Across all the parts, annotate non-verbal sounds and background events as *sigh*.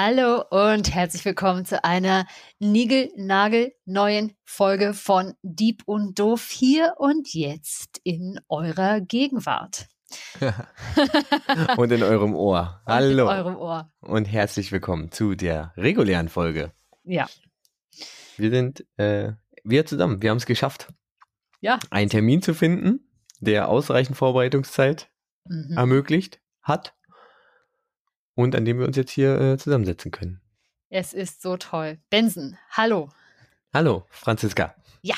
Hallo und herzlich willkommen zu einer niegelnagelneuen Folge von Dieb und Doof hier und jetzt in eurer Gegenwart. und in eurem Ohr. Hallo. *laughs* Und in eurem Ohr. Und herzlich willkommen zu der regulären Folge. Ja. Wir sind äh, wir zusammen. Wir haben es geschafft. Ja. Einen Termin zu finden, der ausreichend Vorbereitungszeit mhm. ermöglicht hat und an dem wir uns jetzt hier äh, zusammensetzen können. Es ist so toll. Benson, hallo. Hallo, Franziska. Ja,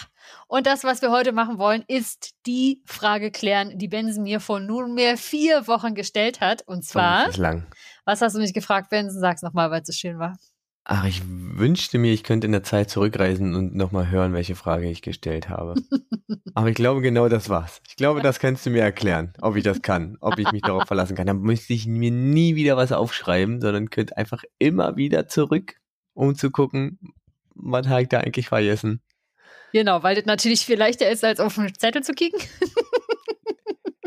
und das, was wir heute machen wollen, ist die Frage klären, die Benson mir vor nunmehr vier Wochen gestellt hat. Und zwar, oh, lang. was hast du mich gefragt, Benson? Sag's nochmal, weil es so schön war. Ach, ich wünschte mir, ich könnte in der Zeit zurückreisen und nochmal hören, welche Frage ich gestellt habe. *laughs* Aber ich glaube, genau das war's. Ich glaube, das kannst du mir erklären, ob ich das kann, ob ich mich darauf verlassen kann. Dann müsste ich mir nie wieder was aufschreiben, sondern könnte einfach immer wieder zurück, um zu gucken, was habe ich da eigentlich vergessen. Genau, weil das natürlich viel leichter ist, als auf den Zettel zu kicken.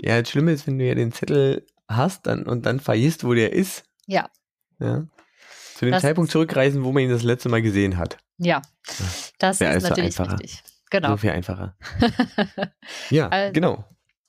ja, das Schlimme ist, wenn du ja den Zettel hast dann, und dann vergisst, wo der ist. Ja. Ja. Zu dem das Zeitpunkt zurückreisen, wo man ihn das letzte Mal gesehen hat. Ja, das ja, ist, ist natürlich einfacher. wichtig. Genau. So viel einfacher. *laughs* ja, also, genau.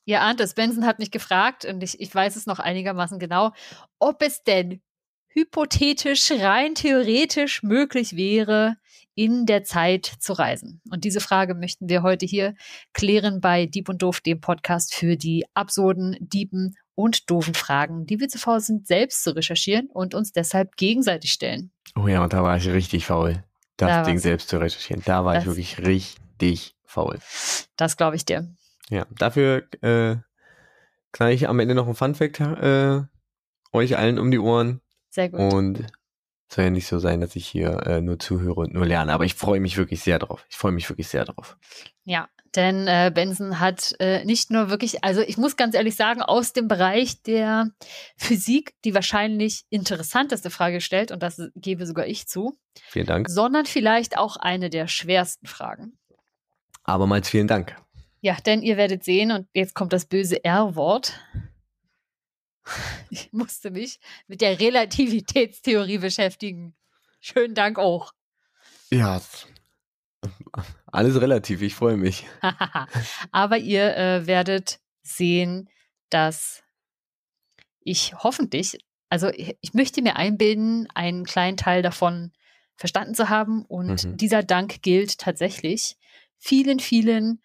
Ihr ahnt es, Benson hat mich gefragt, und ich, ich weiß es noch einigermaßen genau, ob es denn hypothetisch, rein theoretisch möglich wäre, in der Zeit zu reisen. Und diese Frage möchten wir heute hier klären bei Dieb und Doof, dem Podcast für die absurden, Diepen und doofen Fragen, die wir zu faul sind, selbst zu recherchieren und uns deshalb gegenseitig stellen. Oh ja, und da war ich richtig faul, das da Ding selbst zu recherchieren. Da war ich wirklich richtig faul. Das glaube ich dir. Ja, dafür äh, knall ich am Ende noch ein Funfact äh, euch allen um die Ohren. Sehr gut. Und soll ja nicht so sein, dass ich hier äh, nur zuhöre und nur lerne, aber ich freue mich wirklich sehr drauf. Ich freue mich wirklich sehr drauf. Ja, denn äh, Benson hat äh, nicht nur wirklich, also ich muss ganz ehrlich sagen, aus dem Bereich der Physik die wahrscheinlich interessanteste Frage gestellt, und das gebe sogar ich zu. Vielen Dank. Sondern vielleicht auch eine der schwersten Fragen. Abermals vielen Dank. Ja, denn ihr werdet sehen, und jetzt kommt das böse R-Wort. Ich musste mich mit der Relativitätstheorie beschäftigen. Schönen Dank auch. Ja, alles relativ, ich freue mich. *laughs* Aber ihr äh, werdet sehen, dass ich hoffentlich, also ich, ich, möchte mir einbilden, einen kleinen Teil davon verstanden zu haben. Und mhm. dieser Dank gilt tatsächlich vielen, vielen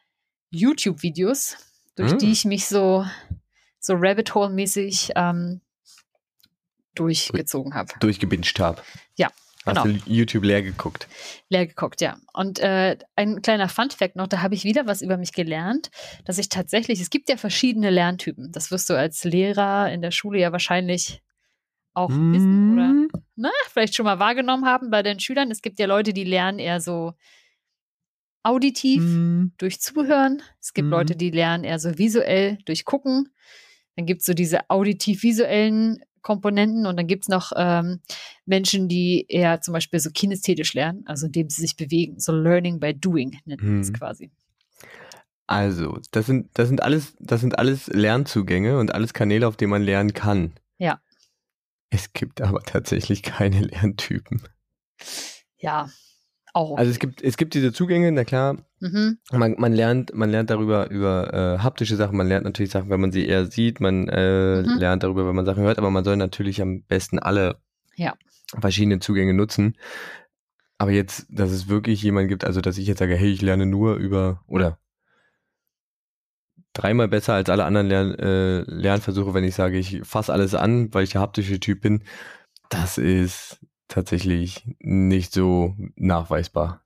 YouTube-Videos, durch mhm. die ich mich so so Rabbit Hole-mäßig ähm, durchgezogen habe. Durchgebinscht habe. Ja. Hast genau. du YouTube leer geguckt? Leer geguckt, ja. Und äh, ein kleiner Fun-Fact noch, da habe ich wieder was über mich gelernt, dass ich tatsächlich, es gibt ja verschiedene Lerntypen. Das wirst du als Lehrer in der Schule ja wahrscheinlich auch mm. wissen oder na, vielleicht schon mal wahrgenommen haben bei den Schülern. Es gibt ja Leute, die lernen eher so auditiv mm. durch Zuhören. Es gibt mm. Leute, die lernen eher so visuell durch Gucken. Dann gibt es so diese auditiv-visuellen Komponenten und dann gibt es noch ähm, Menschen, die eher zum Beispiel so kinästhetisch lernen, also indem sie sich bewegen. So Learning by Doing nennt man es hm. quasi. Also, das sind, das sind alles, das sind alles Lernzugänge und alles Kanäle, auf denen man lernen kann. Ja. Es gibt aber tatsächlich keine Lerntypen. Ja, auch. Also es gibt, es gibt diese Zugänge, na klar. Mhm. Man, man lernt, man lernt darüber über äh, haptische Sachen, man lernt natürlich Sachen, wenn man sie eher sieht, man äh, mhm. lernt darüber, wenn man Sachen hört, aber man soll natürlich am besten alle ja. verschiedenen Zugänge nutzen. Aber jetzt, dass es wirklich jemand gibt, also dass ich jetzt sage, hey, ich lerne nur über oder dreimal besser als alle anderen Lern, äh, Lernversuche, wenn ich sage, ich fasse alles an, weil ich der haptische Typ bin, das ist tatsächlich nicht so nachweisbar.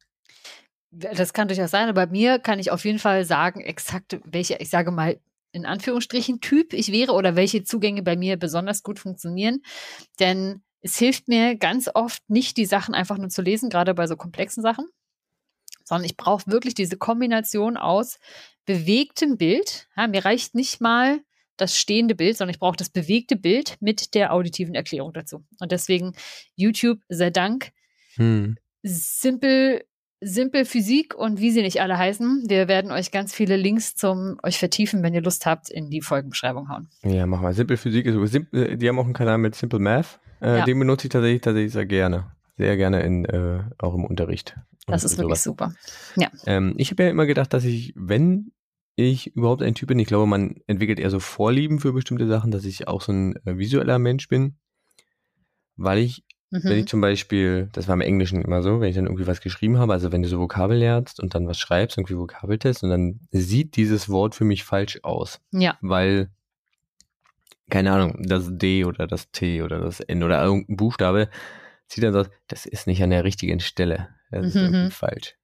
Das kann durchaus sein, aber bei mir kann ich auf jeden Fall sagen, exakt welche, ich sage mal in Anführungsstrichen Typ ich wäre oder welche Zugänge bei mir besonders gut funktionieren. Denn es hilft mir ganz oft nicht, die Sachen einfach nur zu lesen, gerade bei so komplexen Sachen, sondern ich brauche wirklich diese Kombination aus bewegtem Bild. Ja, mir reicht nicht mal das stehende Bild, sondern ich brauche das bewegte Bild mit der auditiven Erklärung dazu. Und deswegen YouTube, sei Dank, hm. simpel, Simple Physik und wie sie nicht alle heißen. Wir werden euch ganz viele Links zum euch vertiefen, wenn ihr Lust habt, in die Folgenbeschreibung hauen. Ja, mach mal. Simple Physik ist. Simple, die haben auch einen Kanal mit Simple Math. Äh, Ja. Den benutze ich tatsächlich, tatsächlich sehr gerne. Sehr gerne in, äh, auch im Unterricht. Das ist wirklich sowas. super. Ähm, ich habe ja immer gedacht, dass ich, wenn ich überhaupt ein Typ bin, ich glaube, man entwickelt eher so Vorlieben für bestimmte Sachen, dass ich auch so ein äh, visueller Mensch bin. Weil ich, wenn ich Mhm. zum Beispiel, das war im Englischen immer so, wenn ich dann irgendwie was geschrieben habe, also wenn du so Vokabel lernst und dann was schreibst, irgendwie Vokabeltest, und dann sieht dieses Wort für mich falsch aus. Ja, Weil, keine Ahnung, das D oder das T oder das N oder irgendein Buchstabe sieht dann so aus, das ist nicht an der richtigen Stelle. Das ist Mhm. irgendwie falsch.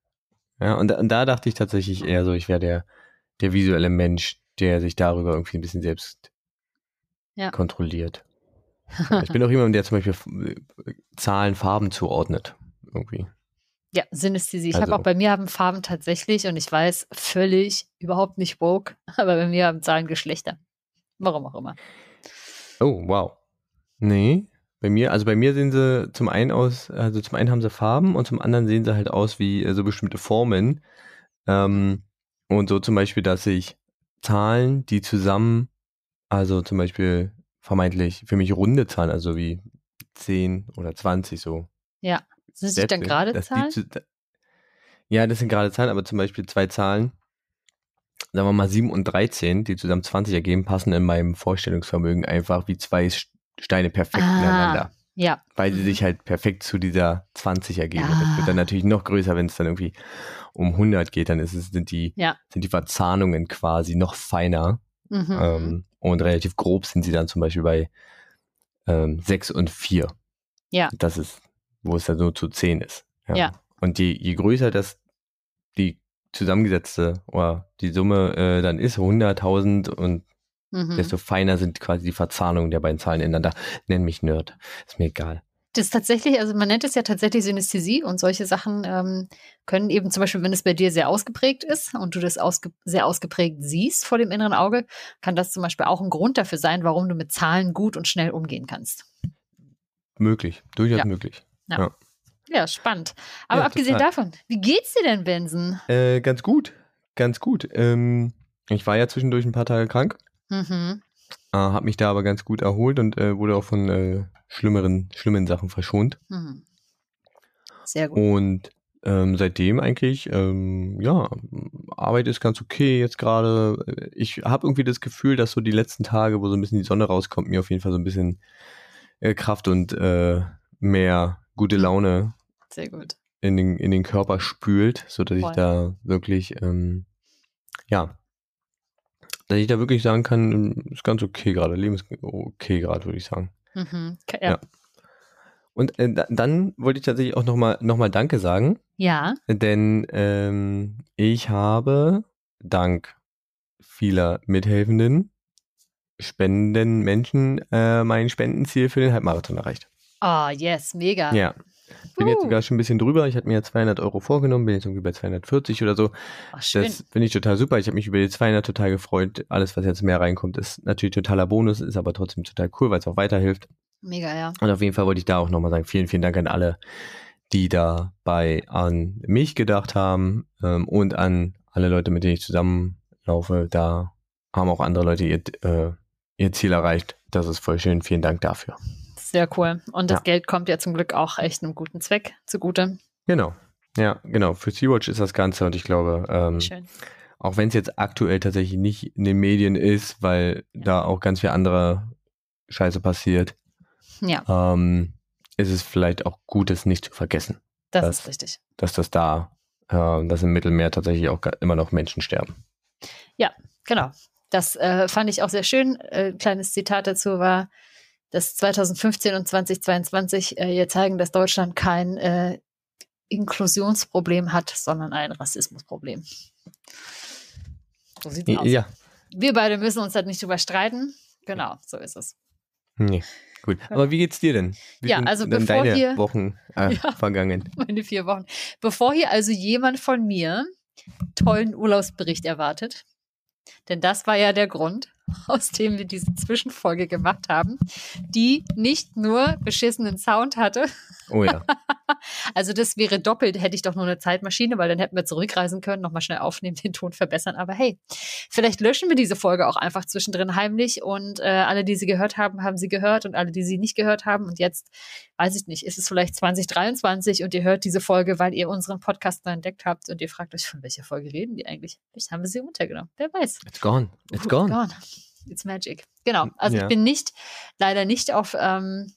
Ja, und, da- und da dachte ich tatsächlich eher so, ich wäre der, der visuelle Mensch, der sich darüber irgendwie ein bisschen selbst Ja. kontrolliert. *laughs* Ich bin auch jemand, der zum Beispiel äh, Zahlen, Farben zuordnet. Irgendwie. ja, Synästhesie. Ich Also- habe auch bei mir haben Farben tatsächlich und ich weiß völlig überhaupt nicht woke, *laughs* aber bei mir haben Zahlen Geschlechter. Warum auch immer. Oh, wow. Nee, bei mir, also bei mir sehen sie zum einen aus, also zum einen haben sie Farben und zum anderen sehen sie halt aus wie äh, so bestimmte Formen. Ähm, und so zum Beispiel, dass ich Zahlen, die zusammen, also zum Beispiel vermeintlich für mich runde Zahlen, also wie 10 oder 20 so. Ja. Sind das dann gerade Zahlen? zu- ja, das sind gerade Zahlen, aber zum Beispiel zwei Zahlen, sagen wir mal 7 und 13, die zusammen 20 ergeben, passen in meinem Vorstellungsvermögen einfach wie zwei Steine perfekt Ah, ineinander. Ja. Weil sie Mhm. sich halt perfekt zu dieser 20 ergeben. Und Das Ah. wird dann natürlich noch größer, wenn es dann irgendwie um 100 geht, dann ist es, sind, die, Ja. sind die Verzahnungen quasi noch feiner. Mhm. Ähm, und relativ grob sind sie dann zum Beispiel bei ähm, 6 und 4. Ja. Das ist, wo es dann nur zu 10 ist. Ja. Und je, je größer das die zusammengesetzte oder die Summe äh, dann ist, 100.000 und Mhm. desto feiner sind quasi die Verzahnungen der beiden Zahlen ineinander. Nenn mich Nerd. Ist mir egal. Das ist tatsächlich, also man nennt es ja tatsächlich Synästhesie und solche Sachen ähm, können eben zum Beispiel, wenn es bei dir sehr ausgeprägt ist und du das ausge sehr ausgeprägt siehst vor dem inneren Auge, kann das zum Beispiel auch ein Grund dafür sein, warum du mit Zahlen gut und schnell umgehen kannst. Möglich. Durchaus Ja. möglich. Ja, spannend. Aber Ja, abgesehen total. davon, wie geht's dir denn, Benson? Äh, ganz gut. Ganz gut. Ähm, ich war ja zwischendurch ein paar Tage krank. Mhm. Äh, habe mich da aber ganz gut erholt und äh, wurde auch von äh, schlimmeren, schlimmen Sachen verschont. Mhm. Sehr gut. Und ähm, seitdem eigentlich, ähm, ja, Arbeit ist ganz okay jetzt gerade. Ich habe irgendwie das Gefühl, dass so die letzten Tage, wo so ein bisschen die Sonne rauskommt, mir auf jeden Fall so ein bisschen äh, Kraft und äh, mehr gute Laune Sehr gut. in den, in den Körper spült, so dass ich da wirklich, ähm, ja, dass ich da wirklich sagen kann, ist ganz okay gerade, Leben ist okay gerade, würde ich sagen. Mhm. Ja. Ja. Und äh, da, dann wollte ich tatsächlich auch nochmal noch mal Danke sagen, ja. denn ähm, ich habe dank vieler Mithelfenden, spendenden Menschen äh, mein Spendenziel für den Halbmarathon erreicht. Ah, yes, mega. Ja. Bin jetzt sogar schon ein bisschen drüber. Ich hatte mir ja 200 Euro vorgenommen, bin jetzt irgendwie bei 240 oder so. Ach. Das finde ich total super. Ich habe mich über die 200 total gefreut. Alles, was jetzt mehr reinkommt, ist natürlich totaler Bonus, ist aber trotzdem total cool, weil es auch weiterhilft. mega, ja. Und auf jeden Fall wollte ich da auch nochmal sagen, vielen, vielen Dank an alle, die dabei an mich gedacht haben ähm, und an alle Leute, mit denen ich zusammenlaufe. Da haben auch andere Leute ihr, äh, ihr Ziel erreicht. Das ist voll schön. Vielen Dank dafür. Sehr cool. Und das Ja. Geld kommt ja zum Glück auch echt einem guten Zweck zugute. Genau. Ja, genau. Für Sea-Watch ist das Ganze und ich glaube, ähm, Schön. auch wenn es jetzt aktuell tatsächlich nicht in den Medien ist, weil Ja. da auch ganz viel andere Scheiße passiert, Ja, ähm, ist es vielleicht auch gut, es nicht zu vergessen, das, das- ist richtig. dass das da, äh, dass im Mittelmeer tatsächlich auch immer noch Menschen sterben. Genau. Das äh, fand ich auch sehr schön. Äh, kleines Zitat dazu war, dass 2015 und 2022 äh, hier zeigen, dass Deutschland kein äh, Inklusionsproblem hat, sondern ein Rassismusproblem. So sieht's aus. Ja, Wir beide müssen uns da nicht drüber streiten. Genau, so ist es. nee. Gut. Aber wie geht's dir denn? Wie Ja, also bevor deine hier- Wochen äh, *laughs* Ja. vergangen? Meine vier Wochen. Bevor hier also jemand von mir tollen Urlaubsbericht erwartet, denn das war ja der Grund, *laughs* aus dem wir diese Zwischenfolge gemacht haben, die nicht nur beschissenen Sound hatte. Oh ja. *laughs* Also das wäre doppelt, hätte ich doch nur eine Zeitmaschine, weil dann hätten wir zurückreisen können, nochmal schnell aufnehmen, den Ton verbessern. Aber hey, vielleicht löschen wir diese Folge auch einfach zwischendrin heimlich und äh, alle, die sie gehört haben, haben sie gehört und alle, die sie nicht gehört haben. Und jetzt, weiß ich nicht, ist es vielleicht 2023 und ihr hört diese Folge, weil ihr unseren Podcast neu entdeckt habt und ihr fragt euch, von welcher Folge reden die eigentlich? Vielleicht haben wir sie untergenommen. Wer weiß. It's gone. It's gone. gone. It's magic. Genau. Also Ja. ich bin nicht, leider nicht auf ähm,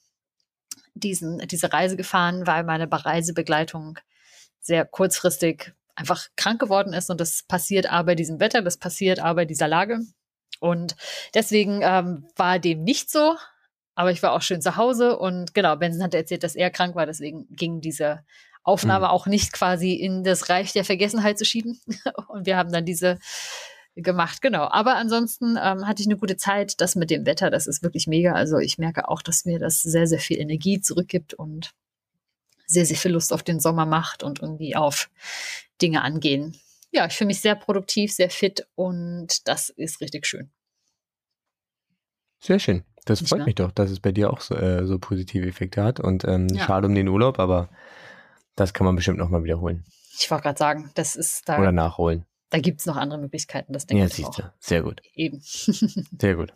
diesen, diese Reise gefahren, weil meine Be- Reisebegleitung sehr kurzfristig einfach krank geworden ist und das passiert aber bei diesem Wetter, das passiert aber bei dieser Lage. Und deswegen ähm, war dem nicht so, aber ich war auch schön zu Hause und genau, Benson hat erzählt, dass er krank war, deswegen ging diese Aufnahme Mhm. auch nicht quasi in das Reich der Vergessenheit zu schieben. *laughs* Und wir haben dann diese gemacht, genau. Aber ansonsten ähm, hatte ich eine gute Zeit. Das mit dem Wetter, das ist wirklich mega. Also ich merke auch, dass mir das sehr, sehr viel Energie zurückgibt und sehr, sehr viel Lust auf den Sommer macht und irgendwie auf Dinge angehen. Ja, ich fühle mich sehr produktiv, sehr fit und das ist richtig schön. Sehr schön. Das Nicht freut wahr? mich doch, dass es bei dir auch so, äh, so positive Effekte hat. Und ähm, Ja. schade um den Urlaub, aber das kann man bestimmt nochmal wiederholen. Ich wollte gerade sagen, das ist Oder da, nachholen. Da gibt es noch andere Möglichkeiten, das denke Ja, ich siehst auch. du. Sehr gut. Eben. *laughs* Sehr gut.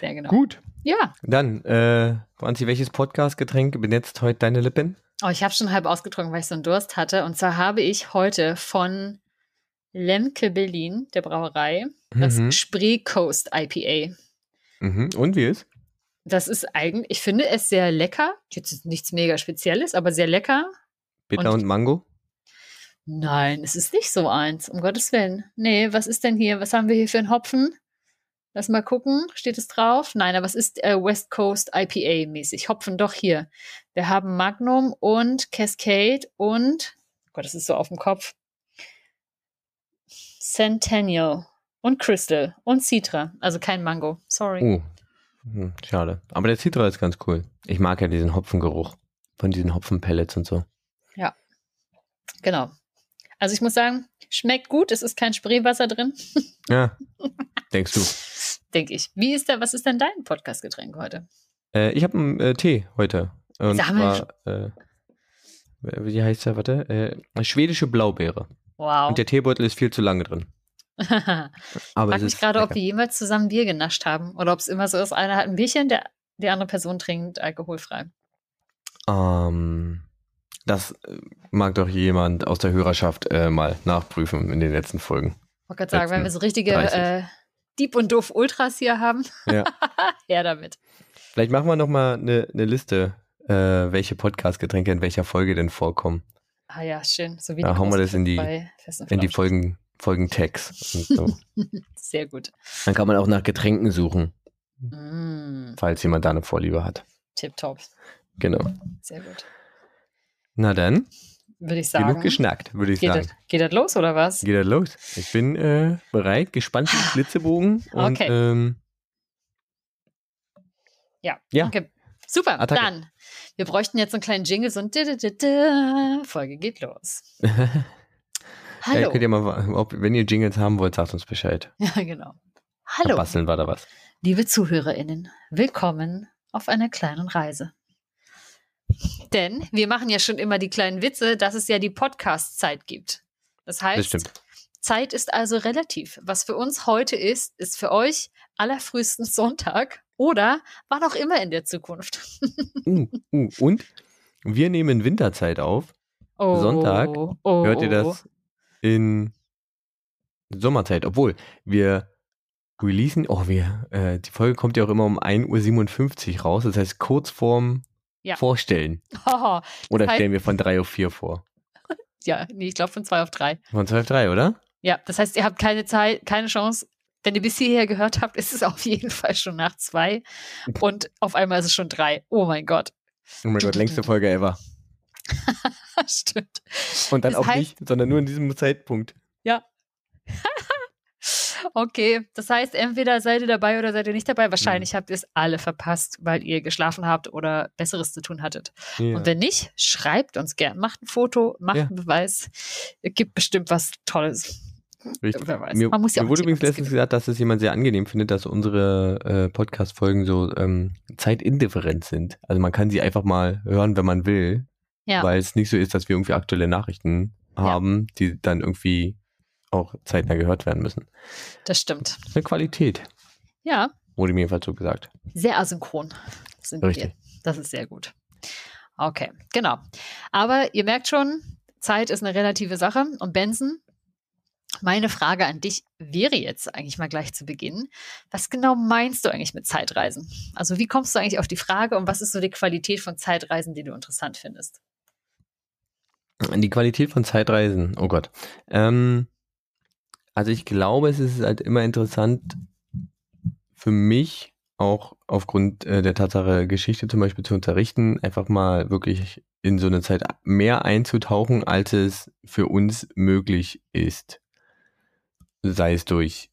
sehr genau. Gut. Ja, Dann, äh, Franzi, welches Podcast-Getränk benetzt heute deine Lippen? Oh, ich habe schon halb ausgetrunken, weil ich so einen Durst hatte. Und zwar habe ich heute von Lemke Berlin, der Brauerei, das Mhm. Spree Coast IPA. Mhm. Und wie ist? Das ist eigentlich, ich finde es sehr lecker. Jetzt ist nichts mega Spezielles, aber sehr lecker. Bitter Und- und, Mango? Nein, es ist nicht so eins, um Gottes Willen. Nee, was ist denn hier? Was haben wir hier für einen Hopfen? Lass mal gucken. Steht es drauf? Nein, aber es ist äh, West Coast IPA mäßig. Hopfen doch hier. Wir haben Magnum und Cascade und, oh Gott, das ist so auf dem Kopf. Centennial und Crystal und Citra. Also kein Mango. Sorry. Hm, schade. Aber der Citra ist ganz cool. Ich mag ja diesen Hopfengeruch von diesen Hopfenpellets und so. Genau. Also ich muss sagen, schmeckt gut. Es ist kein Spreewasser drin, *laughs* Ja. Denkst du? denke ich. Wie ist der, was ist denn dein Podcastgetränk heute? Äh, ich habe einen äh, Tee heute. Und Sag mal. zwar, äh, wie heißt der? Warte. Äh, schwedische Blaubeere. Wow. Und der Teebeutel ist viel zu lange drin. *laughs* Aber frage es mich gerade, ob wir jemals zusammen Bier genascht haben oder ob es immer so ist, einer hat ein Bierchen, der, die andere Person trinkt alkoholfrei. Ähm, das äh, mag doch jemand aus der Hörerschaft äh, mal nachprüfen in den letzten Folgen. Ich wollte gerade sagen, wenn wir so richtige 30. äh, Dieb und Doof Ultras hier haben, Ja. *laughs* her damit. Vielleicht machen wir noch mal eine ne Liste, äh, welche Podcast-Getränke in welcher Folge denn vorkommen. Ah ja, schön. So wie Da hauen wir das in die- In die. Folgen, Folgen-Tags. und So. *laughs* Sehr gut. Dann kann man auch nach Getränken suchen, Mm, falls jemand da eine Vorliebe hat. Tipptopp. Genau. Sehr gut. Na dann, Würde ich sagen. genug geschnackt, würde ich Geht sagen. das, geht das los oder was? Geht das los? Ich bin äh, bereit, gespannt wie ein Flitzebogen. Und, Okay. ähm, Ja. Ja. Okay. Super. Attacke. Dann. Wir bräuchten jetzt so einen kleinen Jingle, so ein. Folge geht los. *laughs* ja, Hallo. könnt ihr mal, ob, wenn ihr Jingles haben wollt, sagt uns Bescheid. *laughs* Ja, genau. Hallo. Basteln war da was. Liebe ZuhörerInnen, willkommen auf einer kleinen Reise. Denn wir machen ja schon immer die kleinen Witze, dass es ja die Podcast-Zeit gibt. Das heißt, Das. Zeit ist also relativ. Was für uns heute ist, ist für euch allerfrühestens Sonntag oder wann auch immer in der Zukunft. *laughs* Uh, uh, und wir nehmen Winterzeit auf. Oh, Sonntag oh, Hört ihr oh, oh. das in Sommerzeit? Obwohl, wir releasen, oh, wir, äh, die Folge kommt ja auch immer um 1.57 Uhr raus. Das heißt, kurz vorm Ja. Vorstellen. *laughs* Haha. Oder heißt- stellen wir von 3 auf 4 vor? *laughs* ja, nee, ich glaube von zwei auf drei. Von 2 auf 3, oder? Ja, das heißt, ihr habt keine Zeit, keine Chance. Wenn ihr bis hierher gehört habt, ist es auf jeden Fall schon nach zwei. *laughs* Und auf einmal ist es schon drei. Oh mein Gott. Oh mein Gott, längste Folge ever. Stimmt. Und dann Das auch heißt- nicht, sondern nur in diesem Zeitpunkt. Okay, das heißt, entweder seid ihr dabei oder seid ihr nicht dabei. Wahrscheinlich habt ihr es alle verpasst, weil ihr geschlafen habt oder Besseres zu tun hattet. Ja. Und wenn nicht, schreibt uns gern. Macht ein Foto, macht Ja. einen Beweis. Es gibt bestimmt was Tolles. Richtig. Wer weiß. Mir, Man muss ja mir wurde übrigens letztens gesagt, dass es jemand sehr angenehm findet, dass unsere äh, Podcast-Folgen so ähm, zeitindifferent sind. Also man kann sie einfach mal hören, wenn man will, Ja. weil es nicht so ist, dass wir irgendwie aktuelle Nachrichten haben, die dann irgendwie auch zeitnah gehört werden müssen. Das stimmt. Das ist eine Qualität, Ja, wurde mir jedenfalls so gesagt. sehr asynchron sind Richtig. wir. Das ist sehr gut. Okay, genau. Aber ihr merkt schon, Zeit ist eine relative Sache. Und Benson, meine Frage an dich wäre jetzt eigentlich mal gleich zu Beginn. Was genau meinst du eigentlich mit Zeitreisen? Also wie kommst du eigentlich auf die Frage und was ist so die Qualität von Zeitreisen, die du interessant findest? Die Qualität von Zeitreisen, oh Gott. Ähm, also ich glaube, es ist halt immer interessant für mich, auch aufgrund äh, der Tatsache, Geschichte zum Beispiel zu unterrichten, einfach mal wirklich in so eine Zeit mehr einzutauchen, als es für uns möglich ist. Sei es durch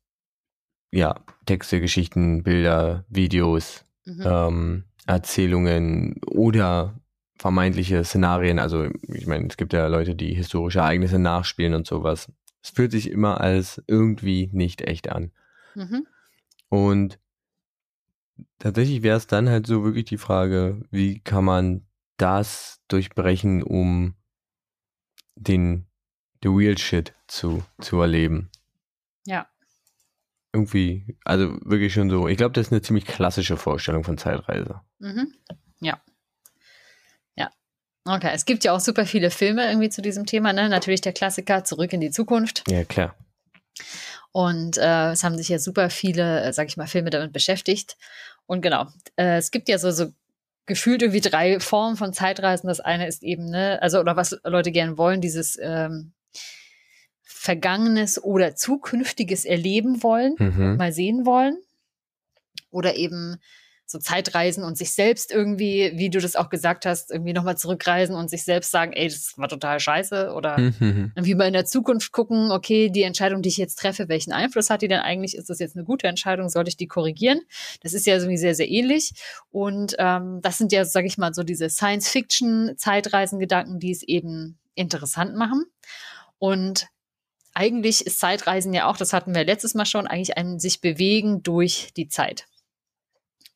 ja, Texte, Geschichten, Bilder, Videos, Mhm. ähm, Erzählungen oder vermeintliche Szenarien. Also ich meine, es gibt ja Leute, die historische Ereignisse nachspielen und sowas. Es fühlt sich immer als irgendwie nicht echt an. Mhm. Und tatsächlich wäre es dann halt so wirklich die Frage, wie kann man das durchbrechen, um den the real shit zu, zu erleben. Ja. Irgendwie, also wirklich schon so. Ich glaube, das ist eine ziemlich klassische Vorstellung von Zeitreise. Mhm. Ja. Ja. Okay, es gibt ja auch super viele Filme irgendwie zu diesem Thema. Ne? Natürlich der Klassiker Zurück in die Zukunft. Ja, klar. Und äh, es haben sich ja super viele, äh, sag ich mal, Filme damit beschäftigt. Und genau, äh, es gibt ja so, so gefühlt irgendwie drei Formen von Zeitreisen. Das eine ist eben, ne, also, oder was Leute gerne wollen, dieses ähm, Vergangenes oder Zukünftiges erleben wollen, Mhm. mal sehen wollen. Oder eben so Zeitreisen und sich selbst irgendwie, wie du das auch gesagt hast, irgendwie nochmal zurückreisen und sich selbst sagen, ey, das war total scheiße. Oder Mhm. irgendwie mal in der Zukunft gucken, okay, die Entscheidung, die ich jetzt treffe, welchen Einfluss hat die denn eigentlich? Ist das jetzt eine gute Entscheidung? Sollte ich die korrigieren? Das ist ja irgendwie sehr, sehr ähnlich. Und ähm, das sind ja, sage ich mal, so diese Science-Fiction-Zeitreisengedanken, die es eben interessant machen. Und eigentlich ist Zeitreisen ja auch, das hatten wir letztes Mal schon, eigentlich ein sich bewegen durch die Zeit.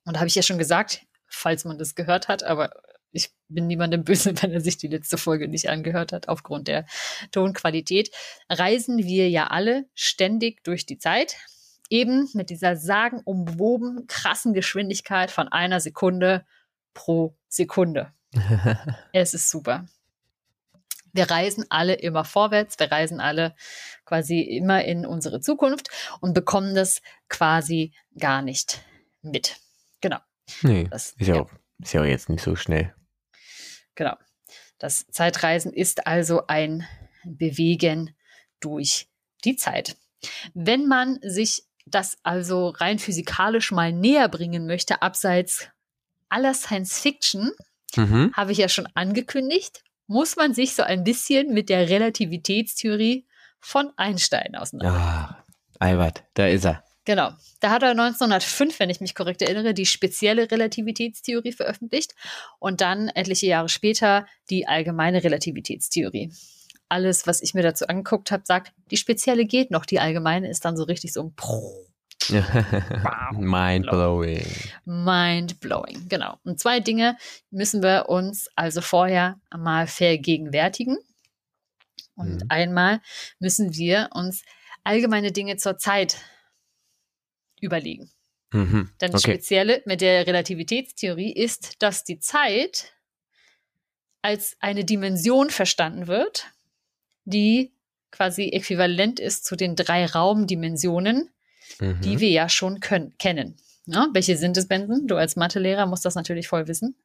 Und da habe ich ja schon gesagt, falls man das gehört hat, aber ich bin niemandem *laughs* böse, wenn er sich die letzte Folge nicht angehört hat, aufgrund der Tonqualität, reisen wir ja alle ständig durch die Zeit. Eben mit dieser sagenumwoben krassen Geschwindigkeit von einer Sekunde pro Sekunde. *laughs* Es ist super. Wir reisen alle immer vorwärts, wir reisen alle quasi immer in unsere Zukunft und bekommen das quasi gar nicht mit. Nee, Das, ist ja, Auch, ist ja auch jetzt nicht so schnell. Genau. Das Zeitreisen ist also ein Bewegen durch die Zeit. Wenn man sich das also rein physikalisch mal näher bringen möchte, abseits aller Science Fiction, Mhm. habe ich ja schon angekündigt, muss man sich so ein bisschen mit der Relativitätstheorie von Einstein auseinandersetzen. Ah, Albert, da ist er. Genau. Da hat er 1905, wenn ich mich korrekt erinnere, die spezielle Relativitätstheorie veröffentlicht und dann etliche Jahre später die allgemeine Relativitätstheorie. Alles, was ich mir dazu angeguckt habe, sagt, die spezielle geht noch, die allgemeine ist dann so richtig so ein *laughs* Pro. Mind blowing. Mind blowing, genau. Und zwei Dinge müssen wir uns also vorher mal vergegenwärtigen. Und Mhm. einmal müssen wir uns allgemeine Dinge zur Zeit überlegen. Mhm. Denn das Okay. Spezielle mit der Relativitätstheorie ist, dass die Zeit als eine Dimension verstanden wird, die quasi äquivalent ist zu den drei Raumdimensionen, Mhm. die wir ja schon können, kennen. Ja, welche sind es, Benson? Du als Mathelehrer musst das natürlich voll wissen.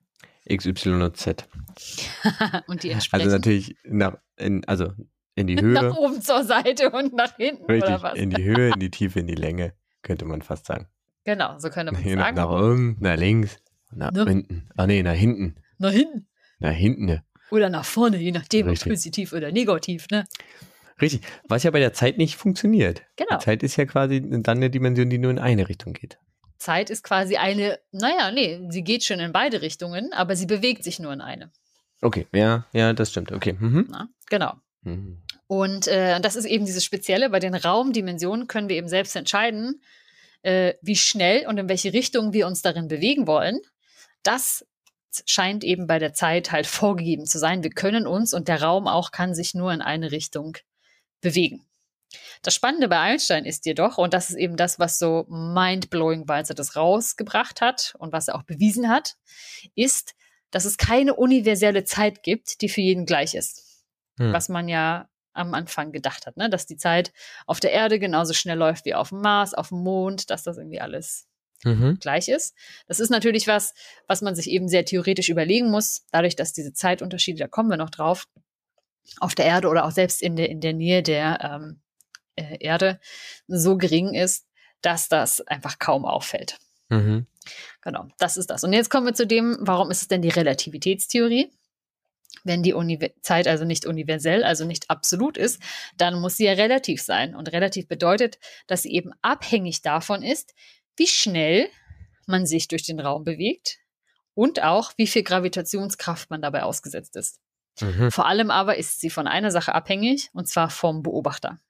X, Y und Z. *laughs* Und die entsprechen Also natürlich nach, in, also in die *laughs* nach Höhe. oben zur Seite und nach hinten oder Richtig, was? in die Höhe, in die Tiefe, in die Länge, könnte man fast sagen. Genau, so könnte man *laughs* nach, sagen. nach oben, nach links, nach Ne? hinten. Ah nee, nach hinten. Nach hinten Nach hinten. oder nach vorne, je nachdem, ob positiv oder negativ. Ne? Richtig. Was ja bei der Zeit nicht funktioniert. Genau. Die Zeit ist ja quasi dann eine Dimension, die nur in eine Richtung geht. Zeit ist quasi eine, naja, nee, sie geht schon in beide Richtungen, aber sie bewegt sich nur in eine. Okay, ja, ja, das stimmt. Okay. Mhm. Na, genau. Mhm. Und äh, das ist eben dieses Spezielle. Bei den Raumdimensionen können wir eben selbst entscheiden, äh, wie schnell und in welche Richtung wir uns darin bewegen wollen. Das scheint eben bei der Zeit halt vorgegeben zu sein. Wir können uns und der Raum auch kann sich nur in eine Richtung bewegen. Das Spannende bei Einstein ist jedoch, und das ist eben das, was so mindblowing, weil er das rausgebracht hat und was er auch bewiesen hat, ist, dass es keine universelle Zeit gibt, die für jeden gleich ist. Hm. Was man ja am Anfang gedacht hat, ne? dass die Zeit auf der Erde genauso schnell läuft wie auf dem Mars, auf dem Mond, dass das irgendwie alles mhm. gleich ist. Das ist natürlich was, was man sich eben sehr theoretisch überlegen muss, dadurch, dass diese Zeitunterschiede, da kommen wir noch drauf, auf der Erde oder auch selbst in der, in der Nähe der ähm, äh, Erde so gering ist, dass das einfach kaum auffällt. Mhm. Genau, das ist das. Und jetzt kommen wir zu dem, warum ist es denn die Relativitätstheorie? Wenn die Univer Zeit also nicht universell, also nicht absolut ist, dann muss sie ja relativ sein. Und relativ bedeutet, dass sie eben abhängig davon ist, wie schnell man sich durch den Raum bewegt und auch, wie viel Gravitationskraft man dabei ausgesetzt ist. Mhm. Vor allem aber ist sie von einer Sache abhängig, und zwar vom Beobachter.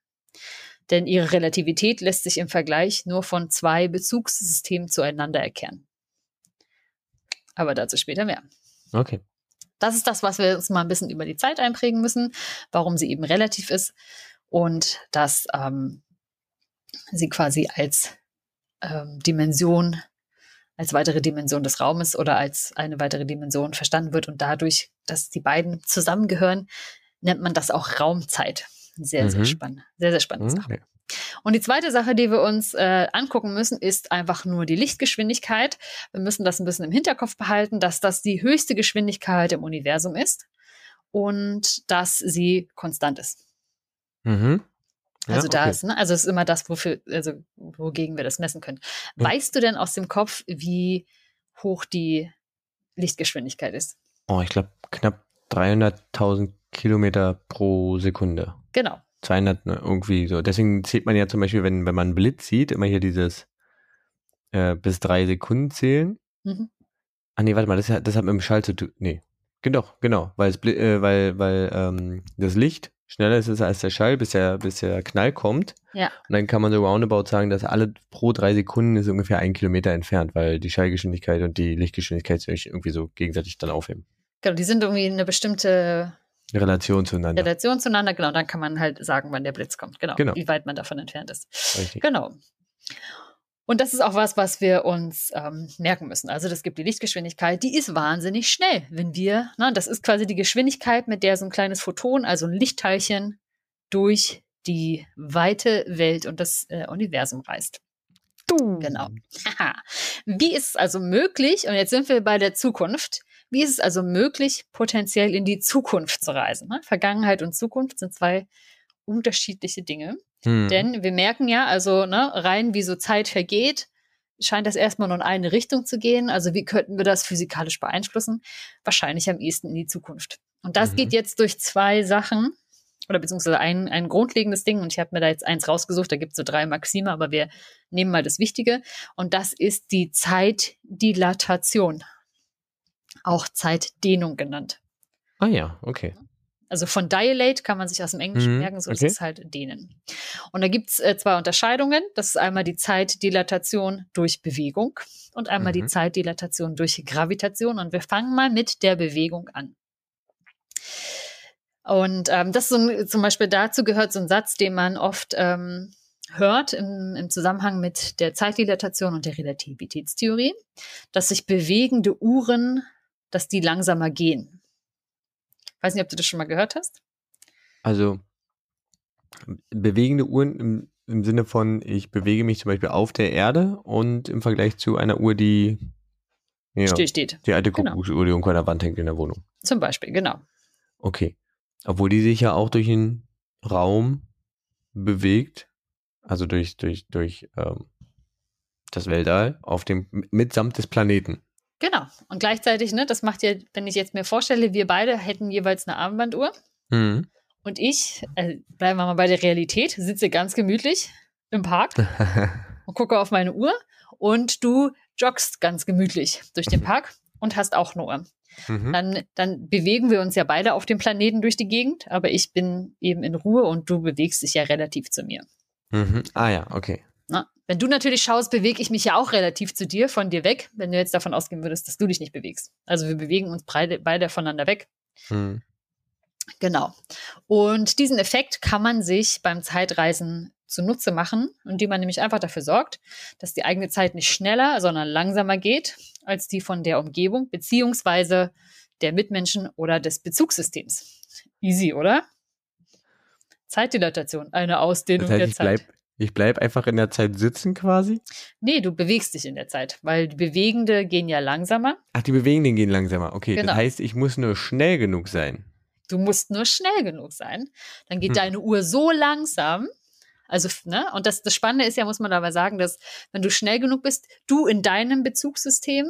Denn ihre Relativität lässt sich im Vergleich nur von zwei Bezugssystemen zueinander erkennen. Aber dazu später mehr. Okay. Das ist das, was wir uns mal ein bisschen über die Zeit einprägen müssen, warum sie eben relativ ist und dass ähm, sie quasi als ähm, Dimension, als weitere Dimension des Raumes oder als eine weitere Dimension verstanden wird und dadurch, dass die beiden zusammengehören, nennt man das auch Raumzeit. Sehr, mhm. sehr spannend. Sehr, sehr spannende mhm. Und die zweite Sache, die wir uns äh, angucken müssen, ist einfach nur die Lichtgeschwindigkeit. Wir müssen das ein bisschen im Hinterkopf behalten, dass das die höchste Geschwindigkeit im Universum ist und dass sie konstant ist. Mhm. Also da ist, ne, also ist immer das, wofür, also wogegen wir das messen können. Ja. Weißt du denn aus dem Kopf, wie hoch die Lichtgeschwindigkeit ist? Oh, ich glaube knapp 300.000 Kilometer pro Sekunde. Genau. 200 ne, irgendwie so. Deswegen zählt man ja zum Beispiel, wenn, wenn man einen Blitz sieht, immer hier dieses äh, bis drei Sekunden zählen. Mhm. Ah nee, warte mal, das, das hat mit dem Schall zu tun. Nee. Genau, genau, weil, es, äh, weil, weil ähm, das Licht schneller ist als der Schall, bis der, bis der Knall kommt. Ja. Und dann kann man so roundabout sagen, dass alle pro drei Sekunden ist ungefähr ein Kilometer entfernt, weil die Schallgeschwindigkeit und die Lichtgeschwindigkeit sich irgendwie so gegenseitig dann aufheben. Genau, die sind irgendwie eine bestimmte Relation zueinander. Relation zueinander, genau. Dann kann man halt sagen, wann der Blitz kommt. Genau. genau. Wie weit man davon entfernt ist. Richtig. Genau. Und das ist auch was, was wir uns ähm, merken müssen. Also das gibt die Lichtgeschwindigkeit, die ist wahnsinnig schnell, wenn wir, na, das ist quasi die Geschwindigkeit, mit der so ein kleines Photon, also ein Lichtteilchen, durch die weite Welt und das äh, Universum reist. Du. Genau. *laughs* Wie ist es also möglich, und jetzt sind wir bei der Zukunft, wie ist es also möglich, potenziell in die Zukunft zu reisen? Ne? Vergangenheit und Zukunft sind zwei unterschiedliche Dinge. Hm. Denn wir merken ja, also ne, rein wie so Zeit vergeht, scheint das erstmal nur in eine Richtung zu gehen. Also wie könnten wir das physikalisch beeinflussen? Wahrscheinlich am ehesten in die Zukunft. Und das mhm. geht jetzt durch zwei Sachen oder beziehungsweise ein, ein grundlegendes Ding. Und ich habe mir da jetzt eins rausgesucht, da gibt es so drei Maxime, aber wir nehmen mal das Wichtige. Und das ist die Zeitdilatation, auch Zeitdehnung genannt. Ah ja, okay. Also von Dilate kann man sich aus dem Englischen mhm, merken, so okay. ist es halt dehnen. Und da gibt es äh, zwei Unterscheidungen. Das ist einmal die Zeitdilatation durch Bewegung und einmal mhm. die Zeitdilatation durch Gravitation. Und wir fangen mal mit der Bewegung an. Und ähm, das so ein, zum Beispiel dazu gehört so ein Satz, den man oft ähm, hört im, im Zusammenhang mit der Zeitdilatation und der Relativitätstheorie, dass sich bewegende Uhren, dass die langsamer gehen. Weiß nicht, ob du das schon mal gehört hast. Also bewegende Uhren im, im Sinne von, ich bewege mich zum Beispiel auf der Erde und im Vergleich zu einer Uhr, die ja, still steht. Die alte genau. Kuckucksuhr, die irgendwo an der Wand hängt in der Wohnung. Zum Beispiel, genau. Okay. Obwohl die sich ja auch durch den Raum bewegt, also durch, durch, durch ähm, das Weltall, auf dem, mitsamt des Planeten. Genau. Und gleichzeitig, ne, das macht ja, wenn ich jetzt mir vorstelle, wir beide hätten jeweils eine Armbanduhr. Mhm. Und ich, äh, bleiben wir mal bei der Realität, sitze ganz gemütlich im Park *laughs* und gucke auf meine Uhr. Und du joggst ganz gemütlich durch den Park und hast auch eine Uhr. mhm. dann, dann bewegen wir uns ja beide auf dem Planeten durch die Gegend, aber ich bin eben in Ruhe und du bewegst dich ja relativ zu mir. Mhm. Ah ja, okay. Na, wenn du natürlich schaust, bewege ich mich ja auch relativ zu dir, von dir weg, wenn du jetzt davon ausgehen würdest, dass du dich nicht bewegst. Also wir bewegen uns beide, beide voneinander weg. Mhm. Genau. Und diesen Effekt kann man sich beim Zeitreisen zunutze machen, indem man nämlich einfach dafür sorgt, dass die eigene Zeit nicht schneller, sondern langsamer geht als die von der Umgebung beziehungsweise der Mitmenschen oder des Bezugssystems. Easy, oder? Zeitdilatation, eine Ausdehnung das heißt, der Zeit. Bleib, ich bleibe einfach in der Zeit sitzen quasi? Nee, du bewegst dich in der Zeit, weil die Bewegende gehen ja langsamer. Ach, die Bewegenden gehen langsamer. Okay, genau. das heißt, ich muss nur schnell genug sein. Du musst nur schnell genug sein. Dann geht hm. deine Uhr so langsam. Also, ne? Und das, das Spannende ist ja, muss man dabei sagen, dass wenn du schnell genug bist, du in deinem Bezugssystem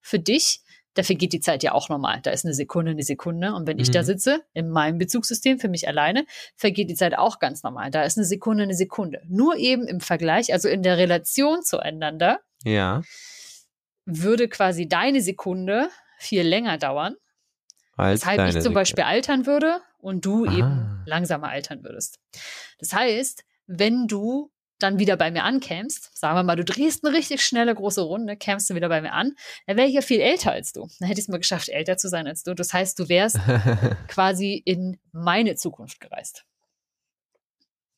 für dich, dafür geht die Zeit ja auch normal. Da ist eine Sekunde, eine Sekunde. Und wenn mhm. ich da mhm. sitze, in meinem Bezugssystem, für mich alleine, vergeht die Zeit auch ganz normal. Da ist eine Sekunde, eine Sekunde. Nur eben im Vergleich, also in der Relation zueinander, ja. würde quasi deine Sekunde viel länger dauern als Weshalb ich zum Beispiel altern würde und du Aha. eben langsamer altern würdest. Das heißt, wenn du dann wieder bei mir ankämst, sagen wir mal, du drehst eine richtig schnelle große Runde, kämst du wieder bei mir an, dann wäre ich ja viel älter als du. Dann hätte ich es mal geschafft, älter zu sein als du. Das heißt, du wärst *laughs* quasi in meine Zukunft gereist.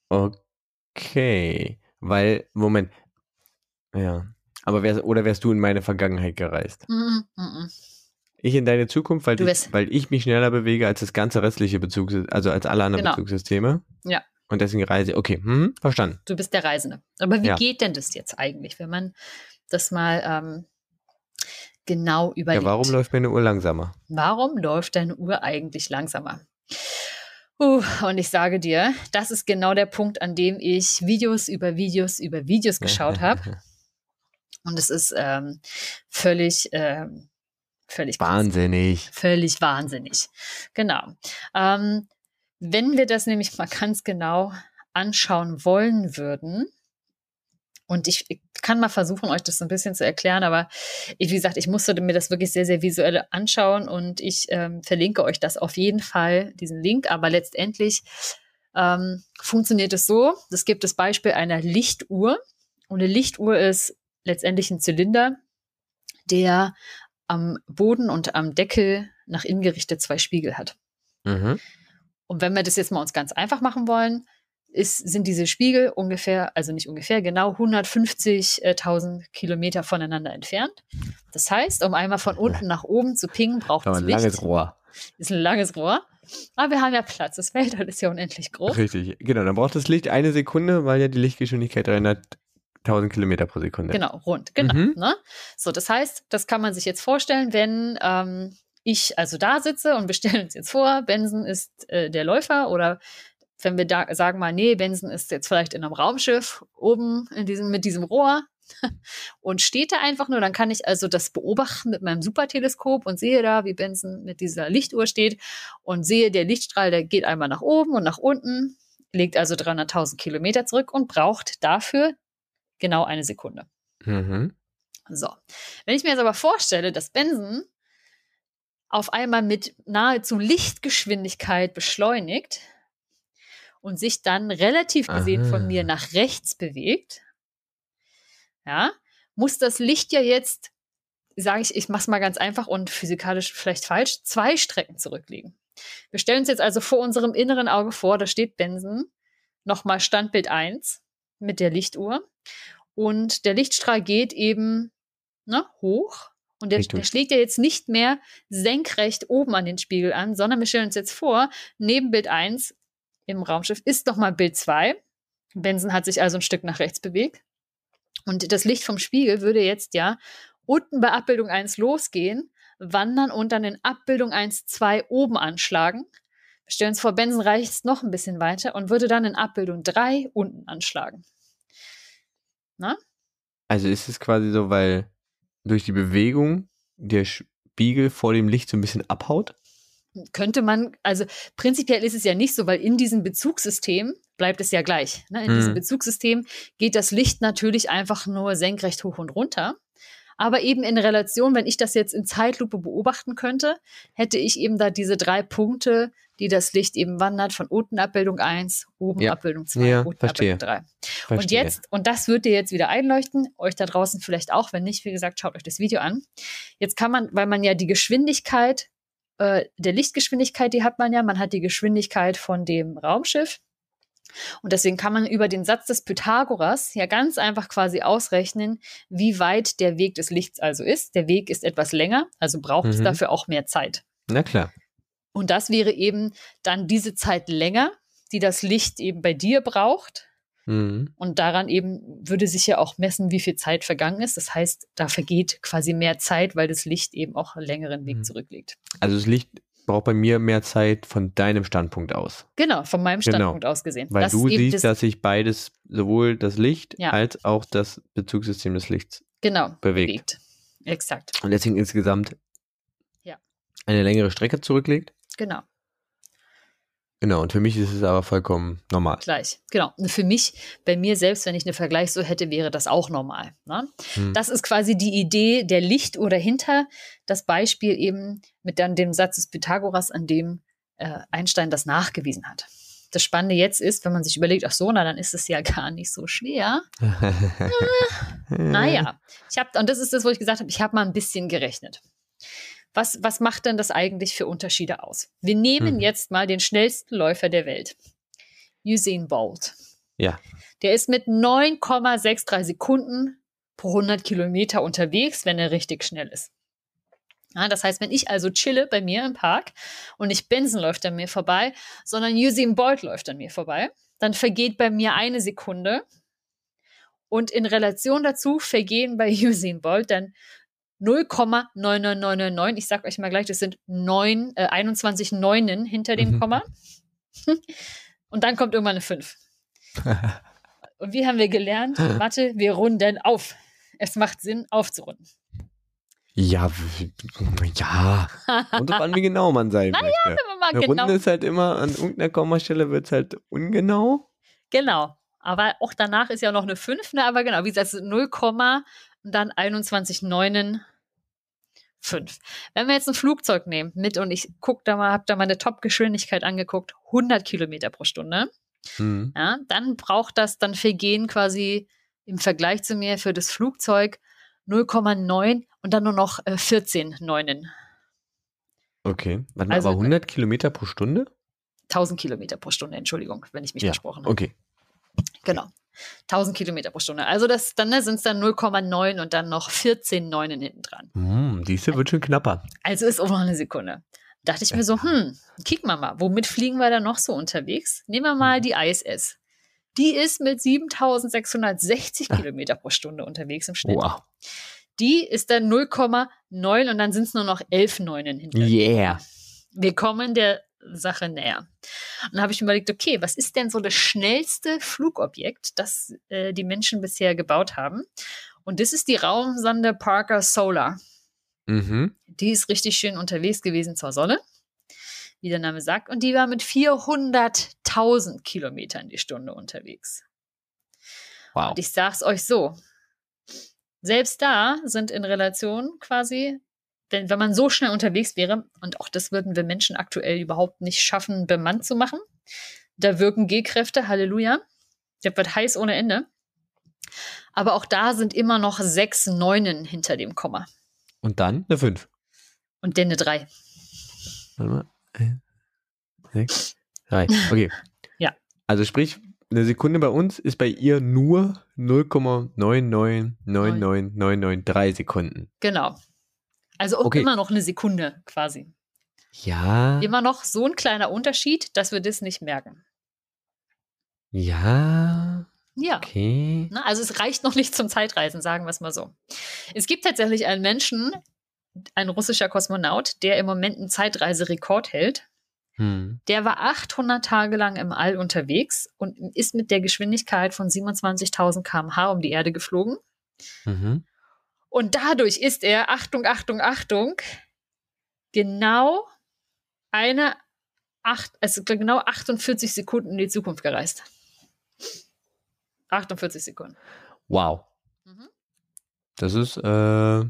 Okay, weil, Moment, ja, aber wär, oder wärst du in meine Vergangenheit gereist? Mm -mm. Ich in deine Zukunft, weil, ich, weil ich mich schneller bewege als das ganze restliche Bezugssystem, also als alle anderen genau. Bezugssysteme. Ja. Und deswegen reise Okay, hm, verstanden. Du bist der Reisende. Aber wie ja. geht denn das jetzt eigentlich, wenn man das mal ähm, genau überlegt? Ja, warum läuft meine Uhr langsamer? Warum läuft deine Uhr eigentlich langsamer? Uh, und ich sage dir, das ist genau der Punkt, an dem ich Videos über Videos über Videos geschaut habe. *laughs* Und es ist ähm, völlig ähm, Völlig wahnsinnig. Krass. Völlig wahnsinnig. Genau. Ähm, wenn wir das nämlich mal ganz genau anschauen wollen würden, und ich, ich, kann mal versuchen, euch das so ein bisschen zu erklären, aber ich, wie gesagt, ich musste mir das wirklich sehr, sehr visuell anschauen und ich ähm, verlinke euch das auf jeden Fall, diesen Link. Aber letztendlich ähm, funktioniert es so, es gibt das Beispiel einer Lichtuhr und eine Lichtuhr ist letztendlich ein Zylinder, der am Boden und am Deckel nach innen gerichtet zwei Spiegel hat. Mhm. Und wenn wir das jetzt mal uns ganz einfach machen wollen, ist, sind diese Spiegel ungefähr, also nicht ungefähr, genau 150.000 Kilometer voneinander entfernt. Das heißt, um einmal von unten nach oben zu pingen, braucht es ein Licht. langes Rohr. Ist ein langes Rohr. Aber wir haben ja Platz. Das Weltall ist ja unendlich groß. Richtig, genau. Dann braucht das Licht eine Sekunde, weil ja die Lichtgeschwindigkeit 300 1000 Kilometer pro Sekunde. Genau, rund, genau. Mhm. Ne? So, das heißt, das kann man sich jetzt vorstellen, wenn ähm, ich also da sitze und wir stellen uns jetzt vor, Benson ist äh, der Läufer oder wenn wir da sagen mal, nee, Benson ist jetzt vielleicht in einem Raumschiff oben in diesem, mit diesem Rohr *laughs* und steht da einfach nur, dann kann ich also das beobachten mit meinem Superteleskop und sehe da, wie Benson mit dieser Lichtuhr steht und sehe, der Lichtstrahl, der geht einmal nach oben und nach unten, legt also 300.000 Kilometer zurück und braucht dafür genau eine Sekunde. Mhm. So. Wenn ich mir jetzt aber vorstelle, dass Benson auf einmal mit nahezu Lichtgeschwindigkeit beschleunigt und sich dann relativ gesehen Aha. von mir nach rechts bewegt, ja, muss das Licht ja jetzt, sage ich, ich mache es mal ganz einfach und physikalisch vielleicht falsch, zwei Strecken zurücklegen. Wir stellen uns jetzt also vor unserem inneren Auge vor, da steht Benson, nochmal Standbild 1 mit der Lichtuhr. Und der Lichtstrahl geht eben ne, hoch. Und der, der, schlägt ja jetzt nicht mehr senkrecht oben an den Spiegel an, sondern wir stellen uns jetzt vor, neben Bild 1 im Raumschiff ist nochmal Bild 2. Benson hat sich also ein Stück nach rechts bewegt. Und das Licht vom Spiegel würde jetzt ja unten bei Abbildung 1 losgehen, wandern und dann in Abbildung 1, 2 oben anschlagen. Wir stellen uns vor, Benson reicht noch ein bisschen weiter und würde dann in Abbildung 3 unten anschlagen. Na? Also ist es quasi so, weil durch die Bewegung der Spiegel vor dem Licht so ein bisschen abhaut? Könnte man, also prinzipiell ist es ja nicht so, weil in diesem Bezugssystem bleibt es ja gleich. Ne? In hm. diesem. Bezugssystem geht das Licht natürlich einfach nur senkrecht hoch und runter. Aber eben in Relation, wenn ich das jetzt in Zeitlupe beobachten könnte, hätte ich eben da diese drei Punkte, die das Licht eben wandert von unten Abbildung 1, oben Ja. Abbildung 2, Ja, unten verstehe. Abbildung 3. Und Verstehe. jetzt, und das wird dir jetzt wieder einleuchten, euch da draußen vielleicht auch, wenn nicht, wie gesagt, schaut euch das Video an. Jetzt kann man, weil man ja die Geschwindigkeit, äh, der Lichtgeschwindigkeit, die hat man ja, man hat die Geschwindigkeit von dem Raumschiff. Und deswegen kann man über den Satz des Pythagoras ja ganz einfach quasi ausrechnen, wie weit der Weg des Lichts also ist. Der Weg ist etwas länger, also braucht es Mhm. dafür auch mehr Zeit. Na klar. Und das wäre eben dann diese Zeit länger, die das Licht eben bei dir braucht. Mhm. Und daran eben würde sich ja auch messen, wie viel Zeit vergangen ist. Das heißt, da vergeht quasi mehr Zeit, weil das Licht eben auch einen längeren Weg Mhm. zurücklegt. Also das Licht braucht bei mir mehr Zeit von deinem Standpunkt aus. Genau, von meinem Genau. Standpunkt aus gesehen. Weil Das du siehst, dass sich beides, sowohl das Licht Ja. als auch das Bezugssystem des Lichts genau bewegt. Exakt. Und deswegen insgesamt Ja. eine längere Strecke zurücklegt. Genau. Genau, und für mich ist es aber vollkommen normal. Gleich. Genau. Und für mich, bei mir selbst, wenn ich eine Vergleich so hätte, wäre das auch normal. Ne? Hm. Das ist quasi die Idee der Licht oder hinter das Beispiel eben mit dann dem Satz des Pythagoras, an dem äh, Einstein das nachgewiesen hat. Das Spannende jetzt ist, wenn man sich überlegt, ach so, na dann ist es ja gar nicht so schwer. *laughs* Naja, ich habe, und das ist das, wo ich gesagt habe, ich habe mal ein bisschen gerechnet. Was, was macht denn das eigentlich für Unterschiede aus? Wir nehmen Mhm. jetzt mal den schnellsten Läufer der Welt, Usain Bolt. Ja. Der ist mit 9,63 Sekunden pro 100 Kilometer unterwegs, wenn er richtig schnell ist. Ja, das heißt, wenn ich also chille bei mir im Park und nicht Benson läuft an mir vorbei, sondern Usain Bolt läuft an mir vorbei, dann vergeht bei mir eine Sekunde und in Relation dazu vergehen bei Usain Bolt dann 0,99999. Ich sag euch mal gleich, das sind 9, äh, 21 Neunen hinter dem Mhm. Komma. *laughs* Und dann kommt irgendwann eine 5. *laughs* Und wie haben wir gelernt? Mathe, wir runden auf. Es macht Sinn, aufzurunden. ja, ja. Und drauf an, wie genau man sein *laughs* möchte. Wenn wir mal Eine genau, Runde ist halt immer, an irgendeiner Kommastelle wird es halt ungenau. genau. Aber auch danach ist ja noch eine 5, ne? aber genau, wie gesagt, es sind 0, und dann 21 Neunen 5. Wenn wir jetzt ein Flugzeug nehmen mit und ich guck da mal, habe da mal eine Top-Geschwindigkeit angeguckt, 100 Kilometer pro Stunde, Hm. ja, dann braucht das, dann vergehen quasi im Vergleich zu mir für das Flugzeug 0,9 und dann nur noch äh, 14 Neunen. Okay. Warte mal, Also- aber 100 Kilometer pro Stunde? 1000 Kilometer pro Stunde, Entschuldigung, wenn ich mich Ja, versprochen habe. Okay. Genau. 1000 Kilometer pro Stunde. Also das, dann ne, sind es dann 0,9 und dann noch 14 Neunen hinten dran. Hm, diese wird schon knapper. Also ist auch noch eine Sekunde. Dachte ich mir so, hm, kicken wir mal, womit fliegen wir da noch so unterwegs? Nehmen wir mal die ISS. Die ist mit 7660 Kilometer pro Stunde unterwegs im Schnitt. Wow. Die ist dann 0,9 und dann sind es nur noch 11 Neunen hinter. Yeah. Wir kommen der Sache näher. Und dann habe ich mir überlegt, okay, was ist denn so das schnellste Flugobjekt, das äh, die Menschen bisher gebaut haben? Und das ist die Raumsonde Parker Solar. Mhm. Die ist richtig schön unterwegs gewesen zur Sonne, wie der Name sagt. Und die war mit 400.000 Kilometern die Stunde unterwegs. Wow. Und ich sag's euch so. Selbst da sind in Relation quasi, wenn, wenn man so schnell unterwegs wäre, und auch das würden wir Menschen aktuell überhaupt nicht schaffen, bemannt zu machen, da wirken G-Kräfte, Halleluja. Der wird heiß ohne Ende. Aber auch da sind immer noch sechs Neunen hinter dem Komma. Und dann eine 5. Und denn eine drei. Warte mal. Sechs, drei. Okay. *laughs* Ja. Also sprich, eine Sekunde bei uns ist bei ihr nur 0,9999993 Sekunden. Genau. Also Okay. immer noch eine Sekunde quasi. Ja. Immer noch so ein kleiner Unterschied, dass wir das nicht merken. Ja. Ja. Okay. Na, also es reicht noch nicht zum Zeitreisen, sagen wir es mal so. Es gibt tatsächlich einen Menschen, ein russischer Kosmonaut, der im Moment einen Zeitreiserekord hält. Hm. Der war 800 Tage lang im All unterwegs und ist mit der Geschwindigkeit von 27.000 km/h um die Erde geflogen. Mhm. Und dadurch ist er, Achtung, Achtung, Achtung, genau eine, acht, also genau 48 Sekunden in die Zukunft gereist. 48 Sekunden. Wow. Mhm. Das ist äh,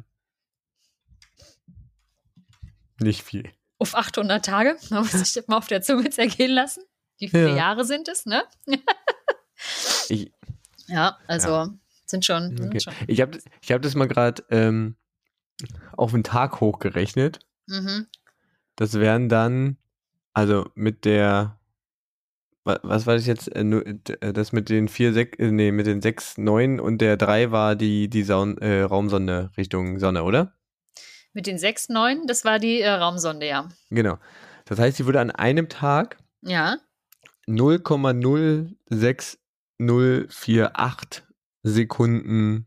nicht viel. Auf 800 Tage, *laughs* man muss sich das mal auf der Zunge zergehen lassen. Wie viele Ja. Jahre sind es, ne? Ich, *laughs* Ja, also sind schon. okay. Sind schon. ich habe ich hab das mal gerade ähm, auf den Tag hochgerechnet. Mhm. Das wären dann, also mit der, wa- was war das jetzt? Äh, äh, Das mit den vier, sech, äh, nee, mit den sechs, neun und der drei war die, die Saun, äh, Raumsonde Richtung Sonne, oder? Mit den sechs neun, das war die äh, Raumsonde, ja. Genau. Das heißt, sie würde an einem Tag Ja, 0,06048 Sekunden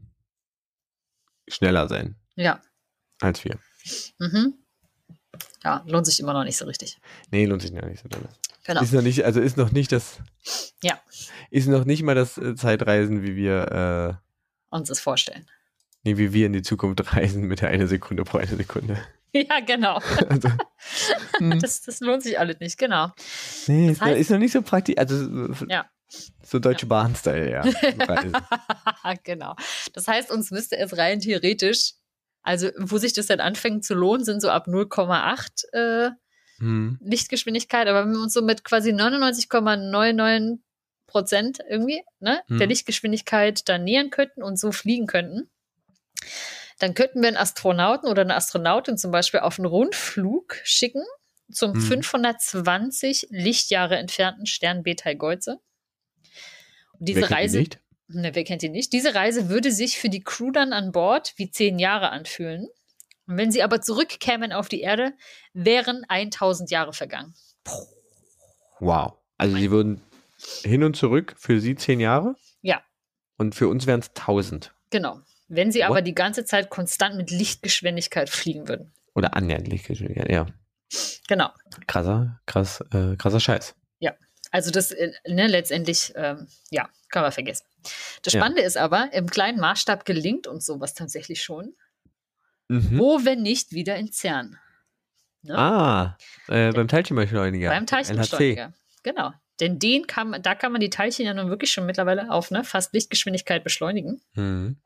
schneller sein ja. als wir. Mhm. Ja, lohnt sich immer noch nicht so richtig. Nee, lohnt sich noch nicht so doll. Genau. Ist noch nicht, also ist noch nicht das, Ja. ist noch nicht mal das äh, Zeitreisen, wie wir, Uns das vorstellen. äh, nee, wie wir in die Zukunft reisen mit der eine Sekunde pro eine Sekunde. *laughs* Ja, genau. Also, *laughs* hm, Das, das lohnt sich alles nicht, genau. nee, ist, noch- heißt- ist noch nicht so praktisch, also Ja. So deutsche Bahn-Style, ja. *laughs* Genau. Das heißt, uns müsste es rein theoretisch, also wo sich das dann anfängt zu lohnen, sind so ab 0,8 äh, hm. Lichtgeschwindigkeit, aber wenn wir uns so mit quasi 99,99 Prozent irgendwie ne, Hm. der Lichtgeschwindigkeit dann nähern könnten und so fliegen könnten, dann könnten wir einen Astronauten oder eine Astronautin zum Beispiel auf einen Rundflug schicken zum Hm. 520 Lichtjahre entfernten Stern Betelgeuse. Diese Wer kennt Reise, nicht? ne, wer kennt die nicht? Diese Reise würde sich für die Crew dann an Bord wie zehn Jahre anfühlen. Und wenn sie aber zurückkämen auf die Erde, wären 1000 Jahre vergangen. Wow. Also sie würden hin und zurück für sie zehn Jahre? Ja. Und für uns wären es tausend. Genau. Wenn sie aber What? die ganze Zeit konstant mit Lichtgeschwindigkeit fliegen würden. Oder annähernd Lichtgeschwindigkeit, ja. Genau. Krasser, krass, äh, krasser Scheiß. Also das äh, ne, letztendlich, ähm, ja, kann man vergessen. Das Ja. Spannende ist aber, im kleinen Maßstab gelingt uns sowas tatsächlich schon. Mhm. Wo, wenn nicht, wieder in CERN. Ne? Ah, äh, beim Teilchenbeschleuniger. Beim LHC. Teilchenbeschleuniger. Genau. Denn den kann, da kann man die Teilchen ja nun wirklich schon mittlerweile auf ne, fast Lichtgeschwindigkeit beschleunigen. Mhm.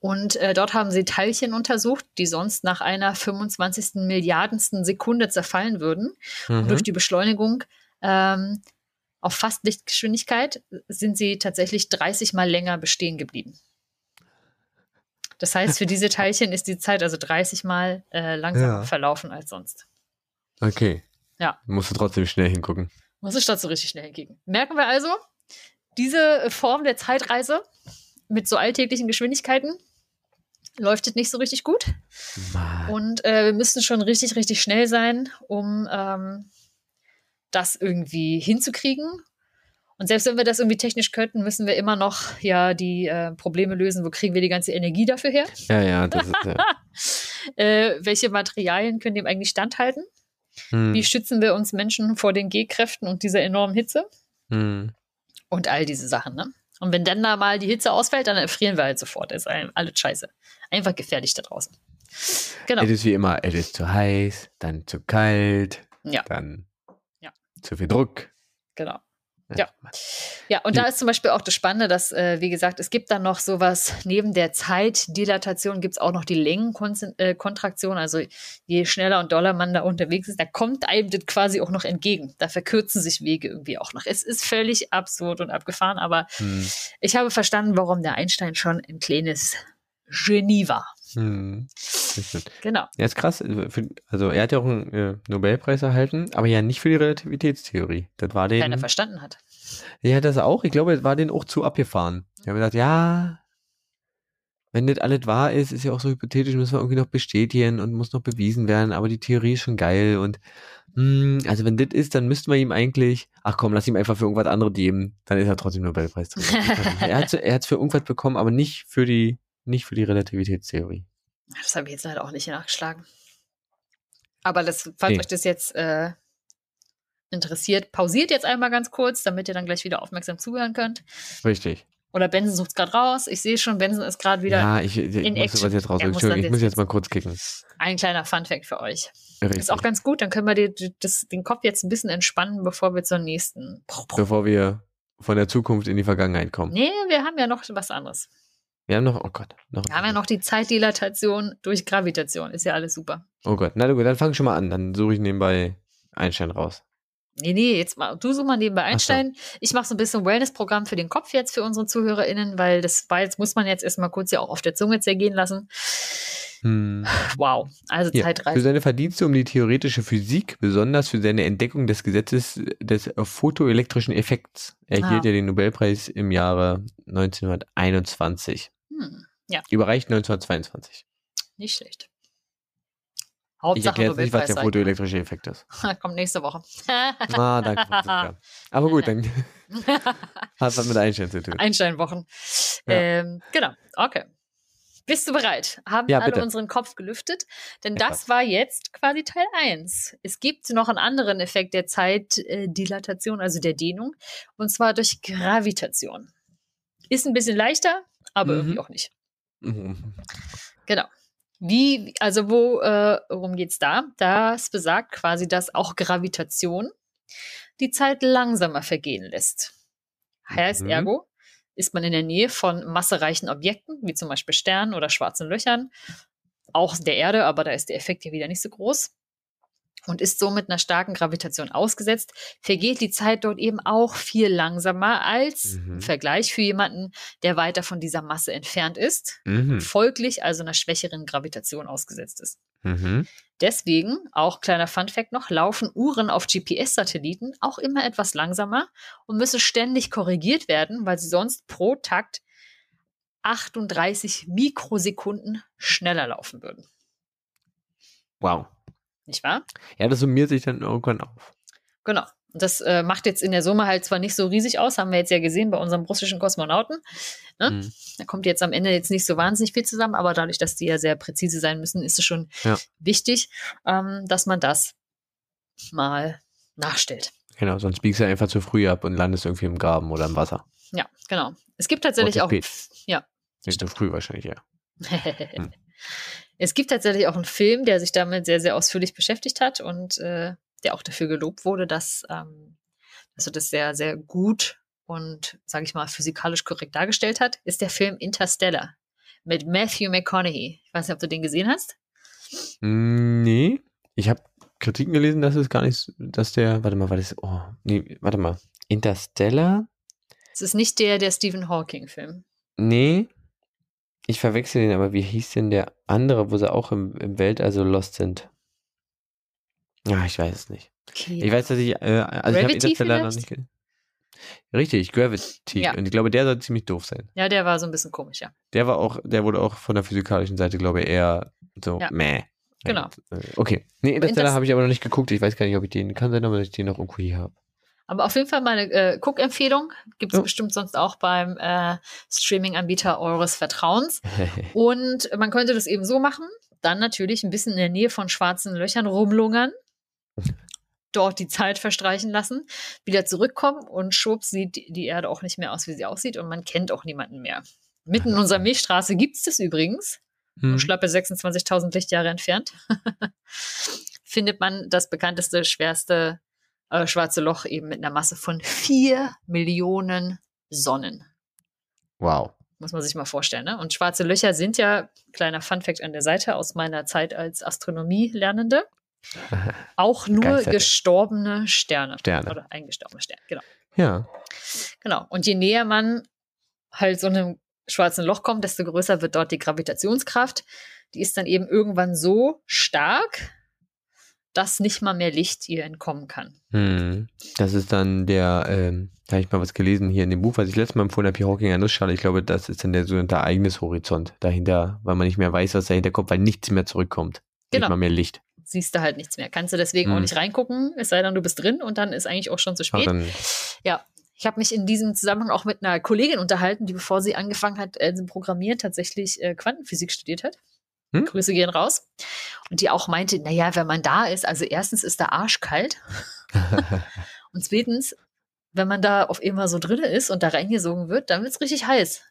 Und äh, dort haben sie Teilchen untersucht, die sonst nach einer 25. Milliardensten Sekunde zerfallen würden. Und Mhm. durch die Beschleunigung ähm, auf fast Lichtgeschwindigkeit sind sie tatsächlich 30 Mal länger bestehen geblieben. Das heißt, für diese Teilchen ist die Zeit also 30 Mal äh, langsamer Ja. verlaufen als sonst. Okay. Ja. Musst du trotzdem schnell hingucken. Muss es statt so richtig schnell hingegen. Merken wir also, diese Form der Zeitreise mit so alltäglichen Geschwindigkeiten läuft nicht so richtig gut. Mann. Und äh, wir müssen schon richtig, richtig schnell sein, um ähm, das irgendwie hinzukriegen. Und selbst wenn wir das irgendwie technisch könnten, müssen wir immer noch ja die äh, Probleme lösen. Wo kriegen wir die ganze Energie dafür her? Ja, ja, das ist ja. *laughs* Äh, welche Materialien können dem eigentlich standhalten? Hm. Wie schützen wir uns Menschen vor den G-Kräften und dieser enormen Hitze? Hm. Und all diese Sachen, ne? Und wenn dann da mal die Hitze ausfällt, dann erfrieren wir halt sofort. Das ist alles scheiße. Einfach gefährlich da draußen. Genau. Es ist wie immer, es ist zu heiß, dann zu kalt, Ja. dann. Zu viel Druck. Genau. Ja. Ja, und da ist zum Beispiel auch das Spannende, dass, äh, wie gesagt, es gibt dann noch sowas, neben der Zeitdilatation gibt es auch noch die Längenkontraktion. Also je schneller und doller man da unterwegs ist, da kommt einem das quasi auch noch entgegen. Da verkürzen sich Wege irgendwie auch noch. Es ist völlig absurd und abgefahren, aber Hm. ich habe verstanden, warum der Einstein schon ein kleines Genie war. Hm. Genau. Ja, ist krass. Also für- Also er hat ja auch einen äh, Nobelpreis erhalten, aber ja nicht für die Relativitätstheorie. Das war den. Keiner verstanden hat. Ja, das auch. Ich glaube, es war den auch zu abgefahren. Die haben gesagt, ja, wenn das alles wahr ist, ist ja auch so hypothetisch, müssen wir irgendwie noch bestätigen und muss noch bewiesen werden, aber die Theorie ist schon geil und hm, also wenn das ist, dann müssten wir ihm eigentlich, ach komm, lass ihm einfach für irgendwas anderes geben, dann ist er trotzdem Nobelpreis. *laughs* er hat er hat's für irgendwas bekommen, aber nicht für die nicht für die Relativitätstheorie. Das habe ich jetzt leider auch nicht nachgeschlagen. Aber das, falls Nee. euch das jetzt äh, interessiert, pausiert jetzt einmal ganz kurz, damit ihr dann gleich wieder aufmerksam zuhören könnt. Richtig. Oder Benson sucht es gerade raus. Ich sehe schon, Benson ist gerade wieder ja, ich, ich, in muss Action. jetzt raus. Muss ich muss jetzt- jetzt mal kurz kicken. ein kleiner Funfact für euch. Richtig. Ist auch ganz gut, dann können wir die, die, das, den Kopf jetzt ein bisschen entspannen, bevor wir zur nächsten. Bevor wir von der Zukunft in die Vergangenheit kommen. Nee, wir haben ja noch was anderes. Wir haben noch, oh Gott. Noch Wir haben ja noch die Zeitdilatation durch Gravitation. Ist ja alles super. Oh Gott, na gut, dann fang schon mal an. Dann suche ich nebenbei Einstein raus. Nee, nee, jetzt mal, du such mal nebenbei Einstein. Ich mache so ein bisschen Wellness-Programm für den Kopf jetzt für unsere ZuhörerInnen, weil das war jetzt, muss man jetzt erstmal kurz ja auch auf der Zunge zergehen lassen. Hm. Wow, also Für Zeitreise. seine Verdienste um die theoretische Physik, besonders für seine Entdeckung des Gesetzes des photoelektrischen Effekts, erhielt Ah. er den Nobelpreis im Jahre 1921. Hm, ja, Überreicht 1922. nicht schlecht. Ich Hauptsache erkläre jetzt nicht, was der photoelektrische Effekt ist. *laughs* Kommt nächste Woche. Ah, danke. Aber gut, dann *laughs* hat was mit Einstein zu tun. Einsteinwochen. Ja. Ähm, genau, okay. Bist du bereit? Haben Ja, alle bitte. unseren Kopf gelüftet? Denn Etwas. das war jetzt quasi Teil 1. Es gibt noch einen anderen Effekt der Zeitdilatation, also der Dehnung, und zwar durch Gravitation. Ist ein bisschen leichter, aber Mhm. irgendwie auch nicht. Mhm. Genau. Wie, also wo, äh, worum geht's da? Das besagt quasi, dass auch Gravitation die Zeit langsamer vergehen lässt. Heißt Mhm. ergo, ist man in der Nähe von massereichen Objekten, wie zum Beispiel Sternen oder schwarzen Löchern, auch der Erde, aber da ist der Effekt ja wieder nicht so groß, und ist somit einer starken Gravitation ausgesetzt, vergeht die Zeit dort eben auch viel langsamer als Mhm. im Vergleich für jemanden, der weiter von dieser Masse entfernt ist Mhm. folglich also einer schwächeren Gravitation ausgesetzt ist. Mhm. Deswegen, auch kleiner Funfact noch, laufen Uhren auf GPS-Satelliten auch immer etwas langsamer und müssen ständig korrigiert werden, weil sie sonst pro Takt 38 Mikrosekunden schneller laufen würden. Wow. Nicht wahr? Ja, das summiert sich dann irgendwann auf. Genau. Und Das äh, macht jetzt in der Summe halt zwar nicht so riesig aus, haben wir jetzt ja gesehen bei unserem russischen Kosmonauten. Ne? Mhm. Da kommt jetzt am Ende jetzt nicht so wahnsinnig viel zusammen, aber dadurch, dass die ja sehr präzise sein müssen, ist es schon Ja. wichtig, ähm, dass man das mal nachstellt. Genau, sonst biegst du einfach zu früh ab und landest irgendwie im Graben oder im Wasser. Ja, genau. Es gibt tatsächlich auch. spät. Ja. Nicht zu früh wahrscheinlich, ja. *laughs* Es gibt tatsächlich auch einen Film, der sich damit sehr, sehr ausführlich beschäftigt hat und äh, der auch dafür gelobt wurde, dass, ähm, dass er das sehr, sehr gut und, sage ich mal, physikalisch korrekt dargestellt hat, ist der Film Interstellar mit Matthew McConaughey. Ich weiß nicht, ob du den gesehen hast. Mm, Nee. Ich habe Kritiken gelesen, dass es gar nicht, dass der, warte mal, war das, oh, nee, warte mal. Interstellar? Es ist nicht der, der Stephen Hawking-Film. Nee. Ich verwechsel den, aber wie hieß denn der andere, wo sie auch im, im Weltall so lost sind? Ja, ich weiß es nicht. Okay. Ich weiß, dass ich, äh, also ich habe Gravity Interstellar noch nicht ge- Richtig, Gravity. Ja. Und ich glaube, der soll ziemlich doof sein. ja, der war so ein bisschen komisch, ja. Der war auch, der wurde auch von der physikalischen Seite, glaube ich, eher so Ja. meh. Genau. Äh, Okay. Nee, Interstellar Interst- habe ich aber noch nicht geguckt. Ich weiß gar nicht, ob ich den kann sein, aber dass ich den noch irgendwo hier habe. Aber auf jeden Fall meine äh, Cook-Empfehlung. Gibt es Ja. bestimmt sonst auch beim äh, Streaming-Anbieter eures Vertrauens. *laughs* Und man könnte das eben so machen, dann natürlich ein bisschen in der Nähe von schwarzen Löchern rumlungern, dort die Zeit verstreichen lassen, wieder zurückkommen und schwupps sieht die die Erde auch nicht mehr aus, wie sie aussieht und man kennt auch niemanden mehr. Mitten in unserer Milchstraße gibt es das übrigens, Hm. schlappe 26.000 Lichtjahre entfernt, *laughs* findet man das bekannteste, schwerste äh, schwarze Loch eben mit einer Masse von 4 Millionen Sonnen. Wow. Muss man sich mal vorstellen. Ne? Und schwarze Löcher sind ja, kleiner Funfact an der Seite aus meiner Zeit als Astronomie-Lernende, *laughs* auch nur gestorbene Sterne. Sterne. Oder eingestorbene Sterne, genau. Ja. genau. Und je näher man halt so einem schwarzen Loch kommt, desto größer wird dort die Gravitationskraft. Die ist dann eben irgendwann so stark, dass nicht mal mehr Licht ihr entkommen kann. Hm. Das ist dann der, ähm, da habe ich mal was gelesen hier in dem Buch, was ich letztes Mal empfohlen habe, Hawking an Nussschale. Ich glaube, das ist dann der sogenannte Ereignishorizont dahinter, weil man nicht mehr weiß, was dahinter kommt, weil nichts mehr zurückkommt. Genau. Nicht mal mehr Licht. Siehst du halt nichts mehr. Kannst du deswegen auch Hm. nicht reingucken, es sei denn, du bist drin und dann ist eigentlich auch schon zu spät. dann, Ja, ich habe mich in diesem Zusammenhang auch mit einer Kollegin unterhalten, die bevor sie angefangen hat, äh, zu programmieren, tatsächlich äh, Quantenphysik studiert hat. Hm? Grüße gehen raus. Und die auch meinte, naja, wenn man da ist, also erstens ist da arschkalt *laughs* und zweitens, wenn man da auf immer so drinne ist und da reingesogen wird, dann wird's richtig heiß.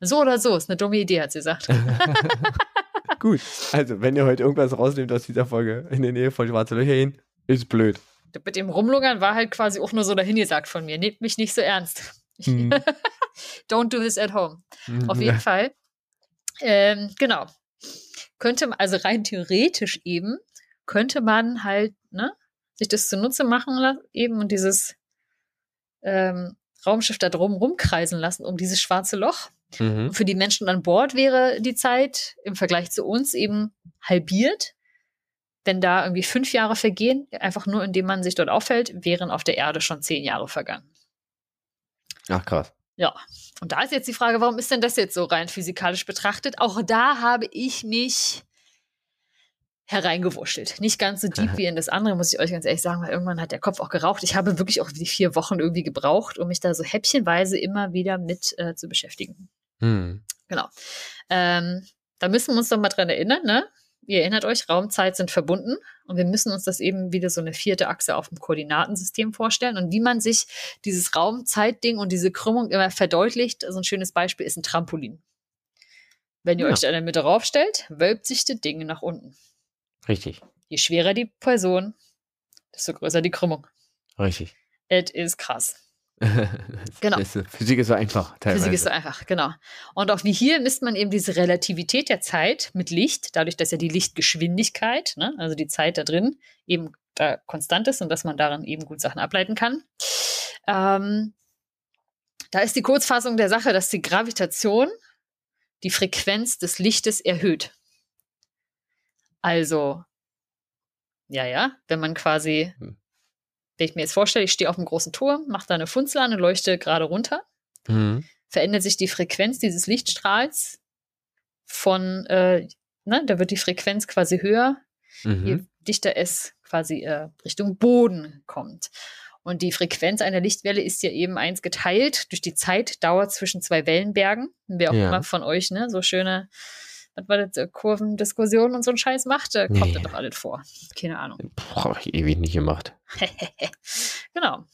So oder so, ist eine dumme Idee, hat sie gesagt. *laughs* *laughs* Gut. Also, wenn ihr heute irgendwas rausnehmt aus dieser Folge in der Nähe von Schwarze Löcher hin, ist blöd. Mit dem Rumlungern war halt quasi auch nur so dahingesagt von mir. Nehmt mich nicht so ernst. Hm. Don't do this at home. Auf Ja. jeden Fall Ähm, genau. Könnte man, also rein theoretisch eben, könnte man halt, ne, sich das zunutze machen eben und dieses ähm, Raumschiff da drum rumkreisen lassen um dieses schwarze Loch. Mhm. Für die Menschen an Bord wäre die Zeit im Vergleich zu uns eben halbiert. Wenn da irgendwie fünf Jahre vergehen, einfach nur indem man sich dort aufhält, wären auf der Erde schon zehn Jahre vergangen. Ach krass. Ja, und da ist jetzt die Frage, warum ist denn das jetzt so rein physikalisch betrachtet? Auch da habe ich mich hereingewurschtelt. Nicht ganz so deep *laughs* wie in das andere, muss ich euch ganz ehrlich sagen, weil irgendwann hat der Kopf auch geraucht. Ich habe wirklich auch die vier Wochen irgendwie gebraucht, um mich da so häppchenweise immer wieder mit äh, zu beschäftigen. Hm. Genau. Ähm, da müssen wir uns doch mal dran erinnern, ne? Ihr erinnert euch, Raumzeit sind verbunden und wir müssen uns das eben wieder so eine vierte Achse auf dem Koordinatensystem vorstellen und wie man sich dieses Raumzeitding und diese Krümmung immer verdeutlicht. So ein schönes Beispiel ist ein Trampolin. Wenn ihr ja. euch da in der Mitte raufstellt, wölbt sich das Ding nach unten. Richtig. Je schwerer die Person, desto größer die Krümmung. Richtig. Es ist krass. *laughs* genau. Physik ist so einfach. Teilweise. Physik ist so einfach, genau. Und auch wie hier misst man eben diese Relativität der Zeit mit Licht, dadurch, dass ja die Lichtgeschwindigkeit, ne, also die Zeit da drin, eben da konstant ist und dass man daran eben gut Sachen ableiten kann. Ähm, da ist die Kurzfassung der Sache, dass die Gravitation die Frequenz des Lichtes erhöht. Also, ja, ja, wenn man quasi, hm. Wenn ich mir jetzt vorstelle, ich stehe auf einem großen Turm, mache da eine Funzel an und leuchte gerade runter, mhm. verändert sich die Frequenz dieses Lichtstrahls von, äh, ne, da wird die Frequenz quasi höher, mhm. je dichter es quasi äh, Richtung Boden kommt. Und die Frequenz einer Lichtwelle ist ja eben eins geteilt durch die Zeitdauer zwischen zwei Wellenbergen. Wer auch ja. immer von euch ne, so schöne was war das, äh, Kurvendiskussionen und so ein Scheiß macht, äh, kommt nee. das doch alles vor. Keine Ahnung. *laughs* Boah, ich ewig nicht gemacht. *laughs* genau.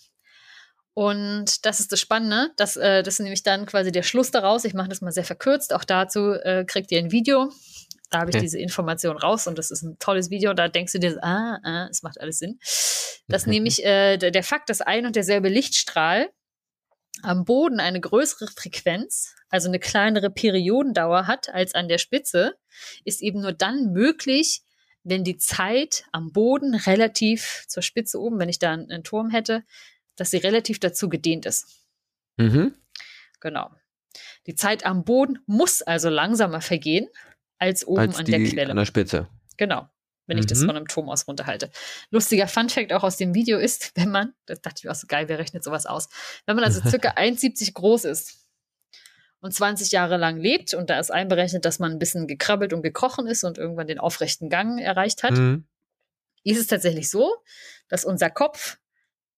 Und das ist das Spannende. Das, äh, das ist nämlich dann quasi der Schluss daraus. Ich mache das mal sehr verkürzt. Auch dazu äh, kriegt ihr ein Video. Da habe ich okay. diese Information raus und das ist ein tolles Video. Da denkst du dir, ah, ah, es macht alles Sinn. Das *laughs* nämlich äh, der, der Fakt, dass ein und derselbe Lichtstrahl am Boden eine größere Frequenz also eine kleinere Periodendauer hat als an der Spitze, ist eben nur dann möglich, wenn die Zeit am Boden relativ zur Spitze oben, wenn ich da einen, einen Turm hätte, dass sie relativ dazu gedehnt ist. Mhm. Genau. Die Zeit am Boden muss also langsamer vergehen als oben als an der Quelle. An der Spitze. Genau. Wenn mhm. ich das mhm. von einem Turm aus runterhalte. Lustiger Funfact auch aus dem Video ist, *laughs* wenn man, das dachte ich mir auch so geil, wer rechnet sowas aus? Wenn man also circa *laughs* 1,70 groß ist, und 20 Jahre lang lebt und da ist einberechnet, dass man ein bisschen gekrabbelt und gekrochen ist und irgendwann den aufrechten Gang erreicht hat, mhm. ist es tatsächlich so, dass unser Kopf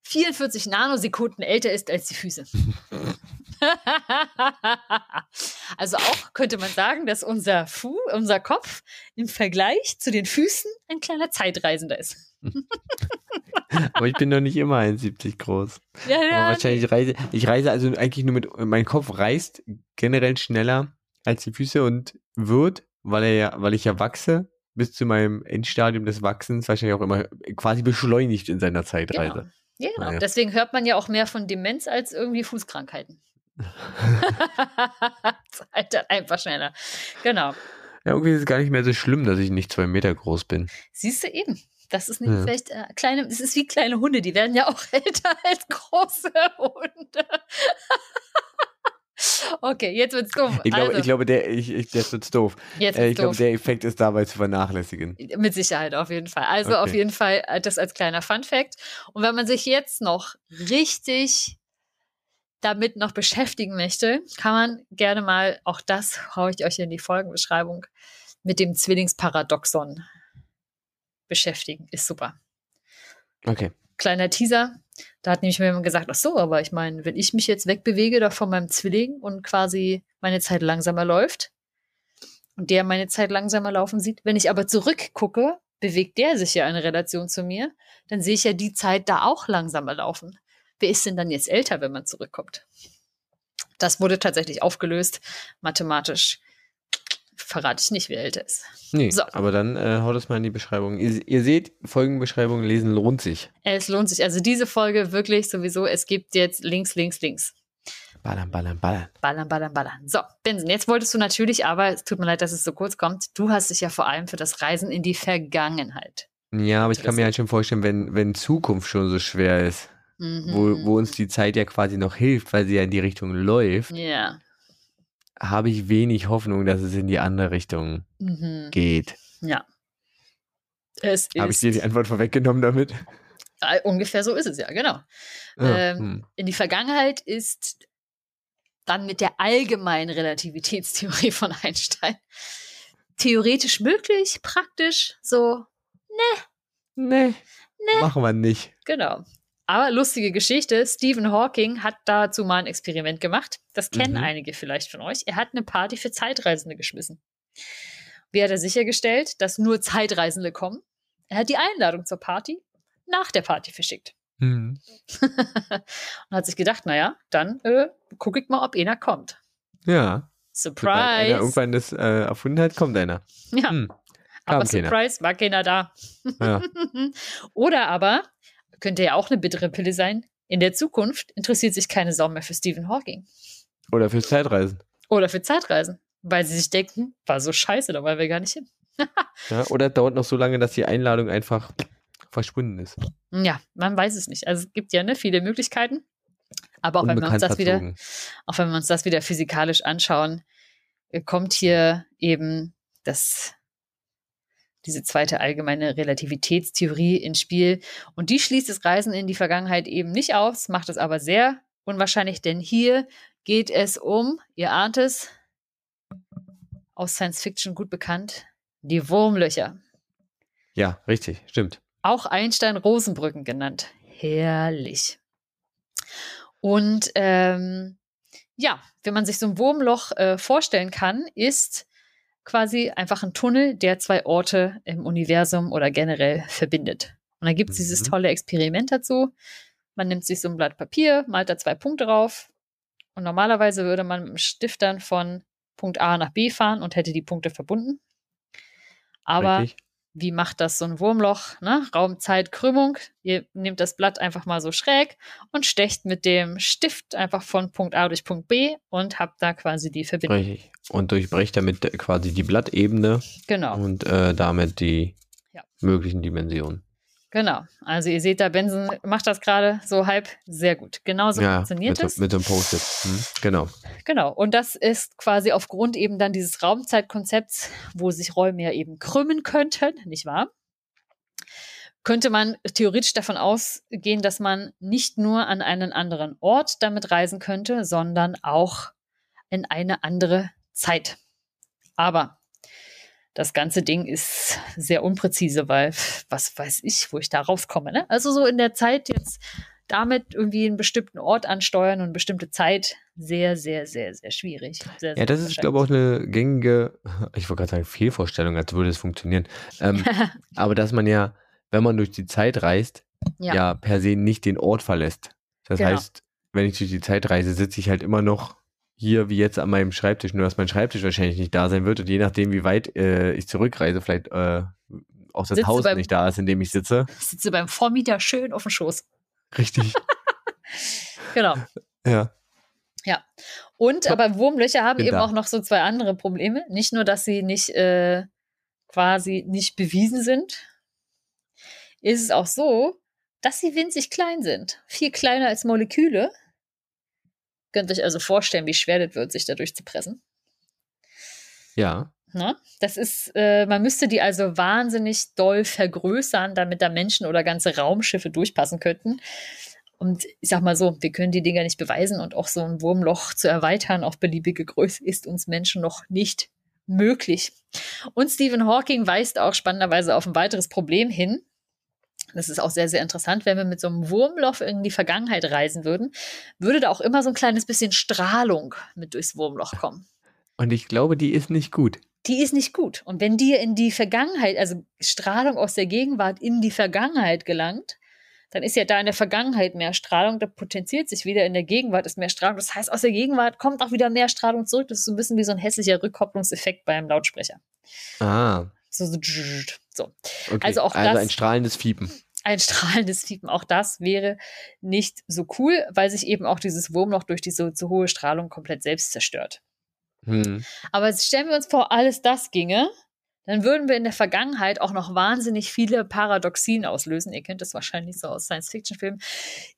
44 Nanosekunden älter ist als die Füße. *laughs* *laughs* also auch könnte man sagen, dass unser Fu, unser Kopf im Vergleich zu den Füßen ein kleiner Zeitreisender ist. *laughs* Aber ich bin doch nicht immer 1,70 groß. Ja, ja. Wahrscheinlich reise ich reise also eigentlich nur mit mein Kopf reist generell schneller als die Füße und wird, weil er ja, weil ich ja wachse, bis zu meinem Endstadium des Wachsens wahrscheinlich auch immer quasi beschleunigt in seiner Zeitreise. Genau. Ja, genau. Deswegen hört man ja auch mehr von Demenz als irgendwie Fußkrankheiten. *laughs* Zeit einfach schneller. Genau. Ja, irgendwie ist es gar nicht mehr so schlimm, dass ich nicht zwei Meter groß bin. Siehst du eben. Das ist nicht ja. vielleicht äh, kleine, das ist wie kleine Hunde, die werden ja auch *laughs* älter als große Hunde. *laughs* okay, jetzt wird's doof. Ich glaube, also. ich glaube der, ich, ich, das wird's doof. Jetzt äh, wird's ich glaube, der Effekt ist dabei zu vernachlässigen. Mit Sicherheit, auf jeden Fall. Also okay. auf jeden Fall äh, das als kleiner Fun Fact. Und wenn man sich jetzt noch richtig damit noch beschäftigen möchte, kann man gerne mal, auch das haue ich euch in die Folgenbeschreibung, mit dem Zwillingsparadoxon beschäftigen. Ist super. Okay. Kleiner Teaser. Da hat nämlich jemand gesagt, ach so, aber ich meine, wenn ich mich jetzt wegbewege da von meinem Zwilling und quasi meine Zeit langsamer läuft und der meine Zeit langsamer laufen sieht, wenn ich aber zurückgucke, bewegt der sich ja in Relation zu mir, dann sehe ich ja die Zeit da auch langsamer laufen. Wer ist denn dann jetzt älter, wenn man zurückkommt? Das wurde tatsächlich aufgelöst, mathematisch verrate ich nicht, wer älter ist. Nee, so. aber dann äh, haut es mal in die Beschreibung. Ihr, ihr, seht, Folgenbeschreibung lesen lohnt sich. Es lohnt sich. Also diese Folge wirklich sowieso, es gibt jetzt links, links, links. Ballern, ballern, ballern. Ballern, ballern, ballern. So, Benson, jetzt wolltest du natürlich, aber es tut mir leid, dass es so kurz kommt. Du hast dich ja vor allem für das Reisen in die Vergangenheit. Ja, aber ich kann mir halt schon vorstellen, wenn, wenn Zukunft schon so schwer ist, Mhm. wo, wo uns die Zeit ja quasi noch hilft, weil sie ja in die Richtung läuft, Ja. habe ich wenig Hoffnung, dass es in die andere Richtung Mhm. geht. Ja. Es ist. Habe ich dir die Antwort vorweggenommen damit? Äh, ungefähr so ist es ja, genau. Ja, Ähm, hm. In die Vergangenheit ist dann mit der allgemeinen Relativitätstheorie von Einstein theoretisch möglich, praktisch so, Nee, machen wir nicht. genau. Aber lustige Geschichte, Stephen Hawking hat dazu mal ein Experiment gemacht. Das kennen Mhm. einige vielleicht von euch. Er hat eine Party für Zeitreisende geschmissen. Wie hat er sichergestellt, dass nur Zeitreisende kommen? Er hat die Einladung zur Party nach der Party verschickt. Hm. *laughs* und hat sich gedacht, naja, dann äh, gucke ich mal, ob einer kommt. Ja. Sobald einer Surprise! irgendwann das äh, erfunden hat, kommt einer. Ja, Hm. aber keiner. Surprise, war keiner da. Ja. *laughs* Oder aber, könnte ja auch eine bittere Pille sein, in der Zukunft interessiert sich keine Sau mehr für Stephen Hawking. Oder fürs Zeitreisen. Oder für Zeitreisen. Weil sie sich denken, war so scheiße, da wollen wir gar nicht hin. *laughs* Ja, oder dauert noch so lange, dass die Einladung einfach verschwunden ist. Ja, man weiß es nicht. Also es gibt ja ne, viele Möglichkeiten. Aber auch wenn wir uns das wieder, auch wenn wir uns das wieder physikalisch anschauen, kommt hier eben das, diese zweite allgemeine Relativitätstheorie ins Spiel. Und die schließt das Reisen in die Vergangenheit eben nicht aus, macht es aber sehr unwahrscheinlich, denn hier geht es um, ihr ahnt es, aus Science Fiction gut bekannt, die Wurmlöcher. Ja, richtig, stimmt. Auch Einstein-Rosenbrücken genannt. Herrlich. Und ähm, ja, wenn man sich so ein Wurmloch äh, vorstellen kann, ist quasi einfach ein Tunnel, der zwei Orte im Universum oder generell verbindet. Und dann gibt es dieses Mhm. tolle Experiment dazu. Man nimmt sich so ein Blatt Papier, malt da zwei Punkte drauf. Und normalerweise würde man mit dem Stift dann von Punkt A nach B fahren und hätte die Punkte verbunden. Aber richtig. Wie macht das so ein Wurmloch? Ne? Raum, Zeit, Krümmung. Ihr nehmt das Blatt einfach mal so schräg und stecht mit dem Stift einfach von Punkt A durch Punkt B und habt da quasi die Verbindung. Richtig. Und durchbricht damit äh, quasi die Blattebene Genau, und äh, damit die Ja. möglichen Dimensionen. Genau. Also ihr seht da, Benson macht das gerade so halb sehr gut. Genauso ja, funktioniert mit, es. mit einem Post-it. Hm, genau. Genau. Und das ist quasi aufgrund eben dann dieses Raumzeitkonzepts, wo sich Räume ja eben krümmen könnten, nicht wahr? Könnte man theoretisch davon ausgehen, dass man nicht nur an einen anderen Ort damit reisen könnte, sondern auch in eine andere Zeit. Aber das ganze Ding ist sehr unpräzise, weil was weiß ich, wo ich da rauskomme. Ne? Also so in der Zeit jetzt damit irgendwie einen bestimmten Ort ansteuern und eine bestimmte Zeit sehr, sehr, sehr, sehr schwierig. Sehr, Ja, das ist, glaube ich, auch eine gängige, *laughs* ich wollte gerade sagen, Fehlvorstellung, als würde es funktionieren. Ähm, *laughs* aber dass man ja, wenn man durch die Zeit reist, Ja. ja. per se nicht den Ort verlässt. Das Genau. heißt, wenn ich durch die Zeit reise, sitze ich halt immer noch hier wie jetzt an meinem Schreibtisch, nur dass mein Schreibtisch wahrscheinlich nicht da sein wird und je nachdem, wie weit äh, ich zurückreise, vielleicht äh, auch das Sitzt du Haus beim- nicht da ist, in dem ich sitze. Ich sitze beim Vormieter schön auf dem Schoß. Richtig. *laughs* Genau. ja. Und aber Wurmlöcher haben Bin eben da. auch noch so zwei andere Probleme. Nicht nur, dass sie nicht äh, quasi nicht bewiesen sind, ist es auch so, dass sie winzig klein sind. Viel kleiner als Moleküle. Könnt ihr euch also vorstellen, wie schwer das wird, sich dadurch zu pressen. Ja. Ne? Das ist, äh, man müsste die also wahnsinnig doll vergrößern, damit da Menschen oder ganze Raumschiffe durchpassen könnten. Und ich sag mal so, wir können die Dinger nicht beweisen und auch so ein Wurmloch zu erweitern auf beliebige Größe ist uns Menschen noch nicht möglich. Und Stephen Hawking weist auch spannenderweise auf ein weiteres Problem hin. Das ist auch sehr, sehr interessant. Wenn wir mit so einem Wurmloch in die Vergangenheit reisen würden, würde da auch immer so ein kleines bisschen Strahlung mit durchs Wurmloch kommen *laughs* Und ich glaube, die ist nicht gut. die ist nicht gut. Und wenn dir in die Vergangenheit, also Strahlung aus der Gegenwart in die Vergangenheit gelangt, dann ist ja da in der Vergangenheit mehr Strahlung, da potenziert sich wieder in der Gegenwart ist mehr Strahlung. Das heißt, aus der Gegenwart kommt auch wieder mehr Strahlung zurück. Das ist so ein bisschen wie so ein hässlicher Rückkopplungseffekt beim Lautsprecher. Ah. So, so, so. Okay. Also auch also das- ein strahlendes Fiepen. ein strahlendes Fiepen. Auch das wäre nicht so cool, weil sich eben auch dieses Wurmloch durch diese zu hohe Strahlung komplett selbst zerstört. Hm. Aber stellen wir uns vor, alles das ginge, dann würden wir in der Vergangenheit auch noch wahnsinnig viele Paradoxien auslösen. Ihr kennt das wahrscheinlich so aus Science-Fiction-Filmen.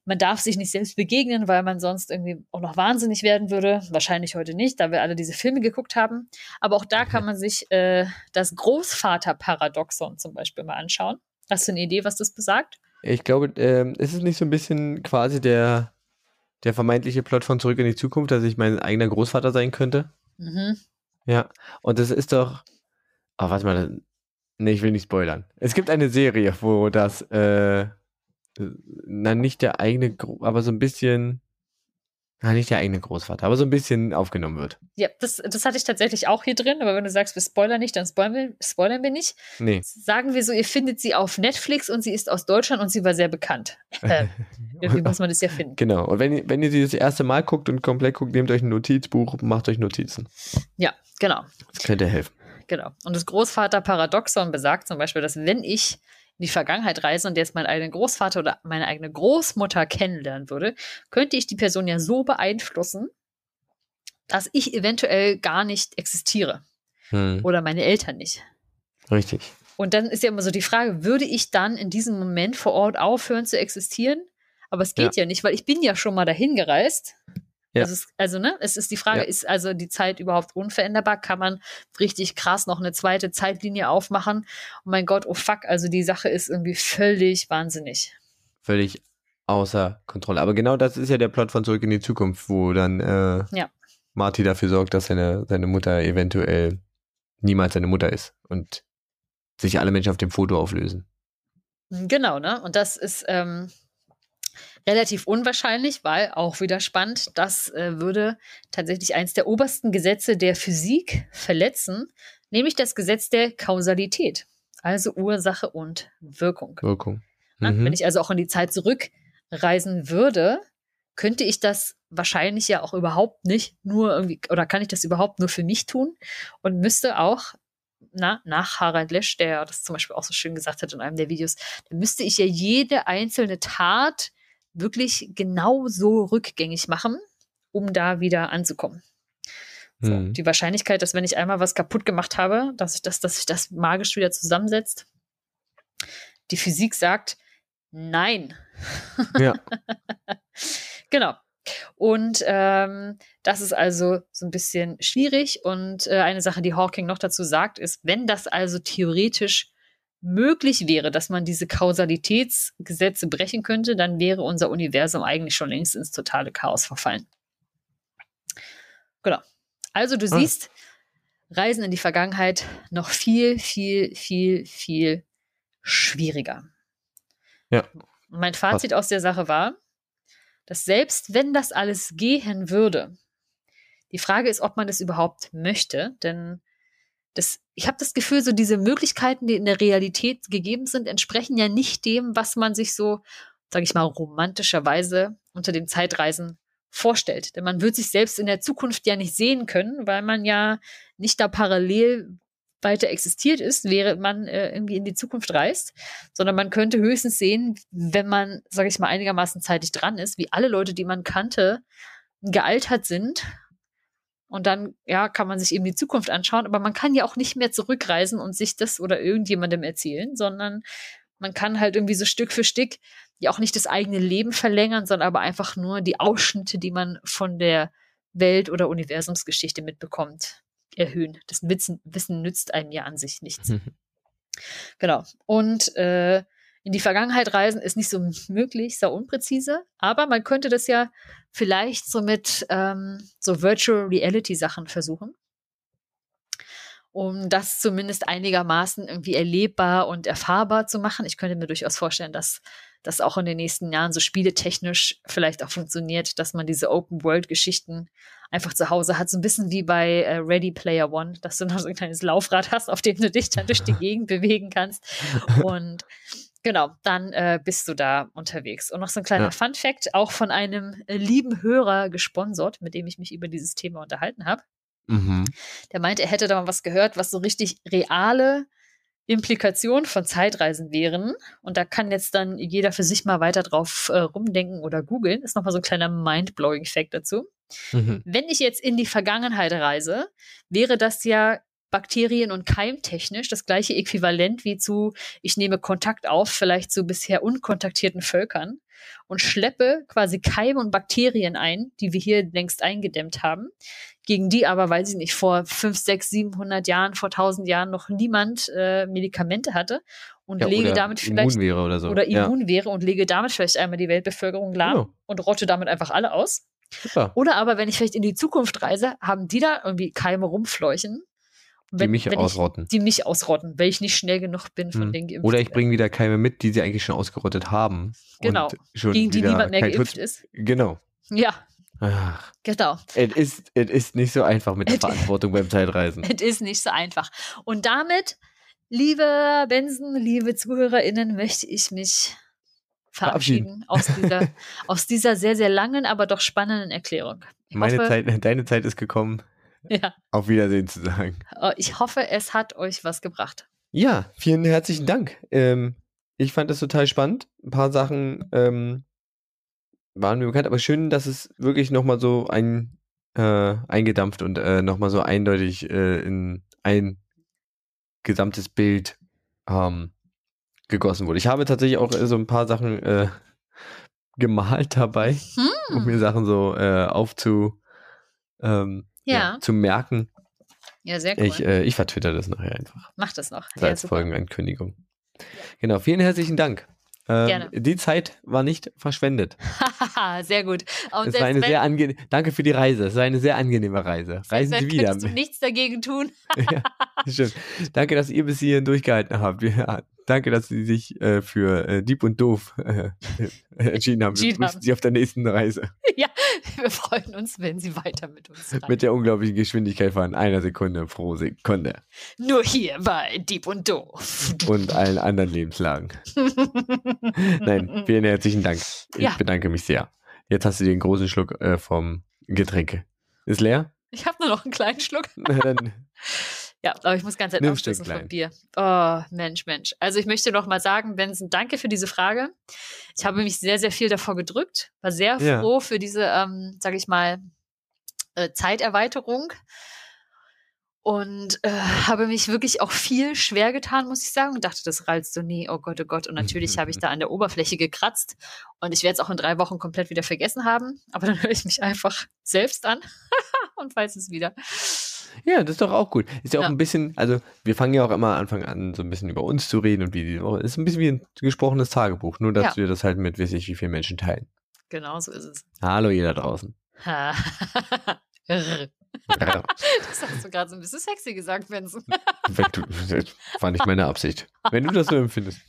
Man darf sich nicht selbst begegnen, weil man sonst irgendwie auch noch wahnsinnig werden würde. Wahrscheinlich heute nicht, da wir alle diese Filme geguckt haben. Aber auch da kann man sich äh, das Großvater-Paradoxon zum Beispiel mal anschauen. Hast du eine Idee, was das besagt? Ich glaube, ähm, ist es nicht so ein bisschen quasi der, der vermeintliche Plot von Zurück in die Zukunft, dass ich mein eigener Großvater sein könnte? Mhm. Ja, und das ist doch, oh, warte mal, nee, ich will nicht spoilern. Es gibt eine Serie, wo das, äh, na, nicht der eigene, aber so ein bisschen, na, nicht der eigene Großvater, aber so ein bisschen aufgenommen wird. Ja, das, das hatte ich tatsächlich auch hier drin, aber wenn du sagst, wir spoilern nicht, dann spoilern wir, spoilern wir nicht. Nee. Sagen wir so, ihr findet sie auf Netflix und sie ist aus Deutschland und sie war sehr bekannt. *laughs* Äh, irgendwie muss man das ja finden. Genau. Und wenn, wenn ihr sie das erste Mal guckt und komplett guckt, nehmt euch ein Notizbuch, macht euch Notizen. Ja, genau. Das könnte helfen. Genau. Und das Großvater-Paradoxon besagt zum Beispiel, dass wenn ich in die Vergangenheit reise und jetzt meinen eigenen Großvater oder meine eigene Großmutter kennenlernen würde, könnte ich die Person ja so beeinflussen, dass ich eventuell gar nicht existiere. Hm. Oder meine Eltern nicht. Richtig. Und dann ist ja immer so die Frage, würde ich dann in diesem Moment vor Ort aufhören zu existieren? Aber es geht ja, ja nicht, weil ich bin ja schon mal dahin gereist. Ja. Also, es, also, ne, es ist die Frage, ja. ist also die Zeit überhaupt unveränderbar? Kann man richtig krass noch eine zweite Zeitlinie aufmachen? Oh mein Gott, oh fuck, also die Sache ist irgendwie völlig wahnsinnig. Völlig außer Kontrolle. Aber genau das ist ja der Plot von Zurück in die Zukunft, wo dann äh, ja. Marty dafür sorgt, dass seine, seine Mutter eventuell niemals seine Mutter ist und sich alle Menschen auf dem Foto auflösen. Genau, ne? Und das ist, ähm, relativ unwahrscheinlich, weil auch wieder spannend, das äh, würde tatsächlich eins der obersten Gesetze der Physik verletzen, nämlich das Gesetz der Kausalität, also Ursache und Wirkung. Wirkung. Mhm. Wenn ich also auch in die Zeit zurückreisen würde, könnte ich das wahrscheinlich ja auch überhaupt nicht nur irgendwie, oder kann ich das überhaupt nur für mich tun und müsste auch na, nach Harald Lesch, der das zum Beispiel auch so schön gesagt hat in einem der Videos, dann müsste ich ja jede einzelne Tat wirklich genau so rückgängig machen, um da wieder anzukommen. So, hm. Die Wahrscheinlichkeit, dass wenn ich einmal was kaputt gemacht habe, dass, ich das, dass sich das magisch wieder zusammensetzt. Die Physik sagt, nein. *laughs* Ja. genau. Und ähm, das ist also so ein bisschen schwierig. Und äh, eine Sache, die Hawking noch dazu sagt, ist, wenn das also theoretisch möglich wäre, dass man diese Kausalitätsgesetze brechen könnte, dann wäre unser Universum eigentlich schon längst ins totale Chaos verfallen. Genau. Also du ah. siehst, Reisen in die Vergangenheit noch viel, viel, viel, viel schwieriger. Ja. Mein Fazit Was? aus der Sache war, dass selbst wenn das alles gehen würde, die Frage ist, ob man das überhaupt möchte, denn das, ich habe das Gefühl, so diese Möglichkeiten, die in der Realität gegeben sind, entsprechen ja nicht dem, was man sich so, sage ich mal, romantischerweise unter den Zeitreisen vorstellt. Denn man wird sich selbst in der Zukunft ja nicht sehen können, weil man ja nicht da parallel weiter existiert ist, während man äh, irgendwie in die Zukunft reist, sondern man könnte höchstens sehen, wenn man, sage ich mal, einigermaßen zeitig dran ist, wie alle Leute, die man kannte, gealtert sind und dann, ja, kann man sich eben die Zukunft anschauen, aber man kann ja auch nicht mehr zurückreisen und sich das oder irgendjemandem erzählen, sondern man kann halt irgendwie so Stück für Stück ja auch nicht das eigene Leben verlängern, sondern aber einfach nur die Ausschnitte, die man von der Welt- oder Universumsgeschichte mitbekommt, erhöhen. Das Wissen, Wissen nützt einem ja an sich nichts. *laughs* Genau. Und äh, in die Vergangenheit reisen ist nicht so möglich, sehr unpräzise, aber man könnte das ja vielleicht so mit ähm, so Virtual Reality Sachen versuchen, um das zumindest einigermaßen irgendwie erlebbar und erfahrbar zu machen. Ich könnte mir durchaus vorstellen, dass das auch in den nächsten Jahren so spieletechnisch vielleicht auch funktioniert, dass man diese Open-World-Geschichten einfach zu Hause hat. So ein bisschen wie bei äh, Ready Player One, dass du noch so ein kleines Laufrad hast, auf dem du dich dann durch die *laughs* Gegend bewegen kannst. Und Genau, dann äh, bist du da unterwegs. Und noch so ein kleiner ja. Fun Fact, auch von einem äh, lieben Hörer gesponsert, mit dem ich mich über dieses Thema unterhalten habe. Mhm. Der meinte, er hätte da mal was gehört, was so richtig reale Implikationen von Zeitreisen wären, und da kann jetzt dann jeder für sich mal weiter drauf äh, rumdenken oder googeln, ist nochmal so ein kleiner Mind-Blowing-Fact dazu. Mhm. Wenn ich jetzt in die Vergangenheit reise, wäre das ja bakterien- und keimtechnisch das gleiche Äquivalent wie zu, ich nehme Kontakt auf, vielleicht zu bisher unkontaktierten Völkern und schleppe quasi Keime und Bakterien ein, die wir hier längst eingedämmt haben, gegen die aber, weiß ich nicht, vor 5, 6, 700 Jahren, vor 1000 Jahren noch niemand äh, Medikamente hatte und Ja, lege damit vielleicht immun wäre oder so. oder ja. immun wäre und lege damit vielleicht einmal die Weltbevölkerung lahm Ja. und rotte damit einfach alle aus. Super. Oder aber, wenn ich vielleicht in die Zukunft reise, haben die da irgendwie Keime rumfleuchen. Und Die mich wenn ausrotten. Ich, die mich ausrotten, weil ich nicht schnell genug bin von Hm. den Geimpften. Oder ich bringe wieder Keime mit, die sie eigentlich schon ausgerottet haben. Genau. Gegen die niemand mehr geimpft Schutz- ist. Genau. Ja, Ach, genau. es ist, es ist nicht so einfach mit der *laughs* Es- Verantwortung beim Zeitreisen. *laughs* Es ist nicht so einfach. Und damit, liebe Benson, liebe ZuhörerInnen, möchte ich mich verabschieden aus dieser, *laughs* aus dieser sehr, sehr langen, aber doch spannenden Erklärung. Ich Meine hoffe, Zeit, deine Zeit ist gekommen, Ja, auf Wiedersehen zu sagen. äh, ich hoffe, es hat euch was gebracht. Ja, vielen herzlichen Dank. Ähm, ich fand das total spannend. Ein paar Sachen ähm, waren mir bekannt, aber schön, dass es wirklich nochmal so ein, äh, eingedampft und äh, nochmal so eindeutig äh, in ein gesamtes Bild ähm, gegossen wurde. Ich habe tatsächlich auch äh, so ein paar Sachen äh, gemalt dabei, um Hm. mir Sachen so äh, aufzu ähm, Ja. zu merken. Ja, sehr cool. Ich, äh, ich vertwitter das nachher einfach. Mach das noch. So Ja, als super. Folgenankündigung. Genau, vielen herzlichen Dank. Ähm, Gerne. Die Zeit war nicht verschwendet. *laughs* Sehr gut. Und Es war eine sehr angenehme. Danke für die Reise. Es war eine sehr angenehme Reise. Reisen Sie wieder. könntest du nichts dagegen tun. *laughs* ja, stimmt. Danke, dass ihr bis hierhin durchgehalten habt. Ja, danke, dass Sie sich äh, für äh, Dieb und Doof äh, *laughs* entschieden haben. Wir haben. Sie auf der nächsten Reise. *laughs* ja, wir freuen uns, wenn Sie weiter mit uns reisen. Mit der unglaublichen Geschwindigkeit von einer Sekunde pro Sekunde. Nur hier bei Dieb und Doof. Und allen anderen Lebenslagen. *laughs* Nein, vielen herzlichen Dank. Ich Ja. bedanke mich sehr. Jetzt hast du den großen Schluck äh, vom Getränk. Ist leer? Ich habe nur noch einen kleinen Schluck. Na, dann, Ja, aber ich muss ganz ein aufstoßen klein. Bier. Oh, Mensch, Mensch. Also ich möchte noch mal sagen, Benson, danke für diese Frage. Ich habe mich sehr, sehr viel davor gedrückt. War sehr Ja. froh für diese, ähm, sage ich mal, äh, Zeiterweiterung. Und äh, habe mich wirklich auch viel schwer getan, muss ich sagen. Und dachte, das rallst du nie. Oh Gott, oh Gott. Und natürlich habe ich da an der Oberfläche gekratzt. Und ich werde es auch in drei Wochen komplett wieder vergessen haben. Aber dann höre ich mich einfach selbst an *laughs* und weiß es wieder. Ja, das ist doch auch gut. Ist ja auch Ja. ein bisschen, also wir fangen ja auch immer Anfang an, so ein bisschen über uns zu reden und wie die Woche. Ist ein bisschen wie ein gesprochenes Tagebuch, nur dass Ja. wir das halt mit weiß ich wie vielen Menschen teilen. Genau so ist es. Hallo ihr da draußen. *laughs* Das hast du gerade so ein bisschen sexy gesagt, *laughs* das war nicht meine Absicht. Wenn du das so empfindest.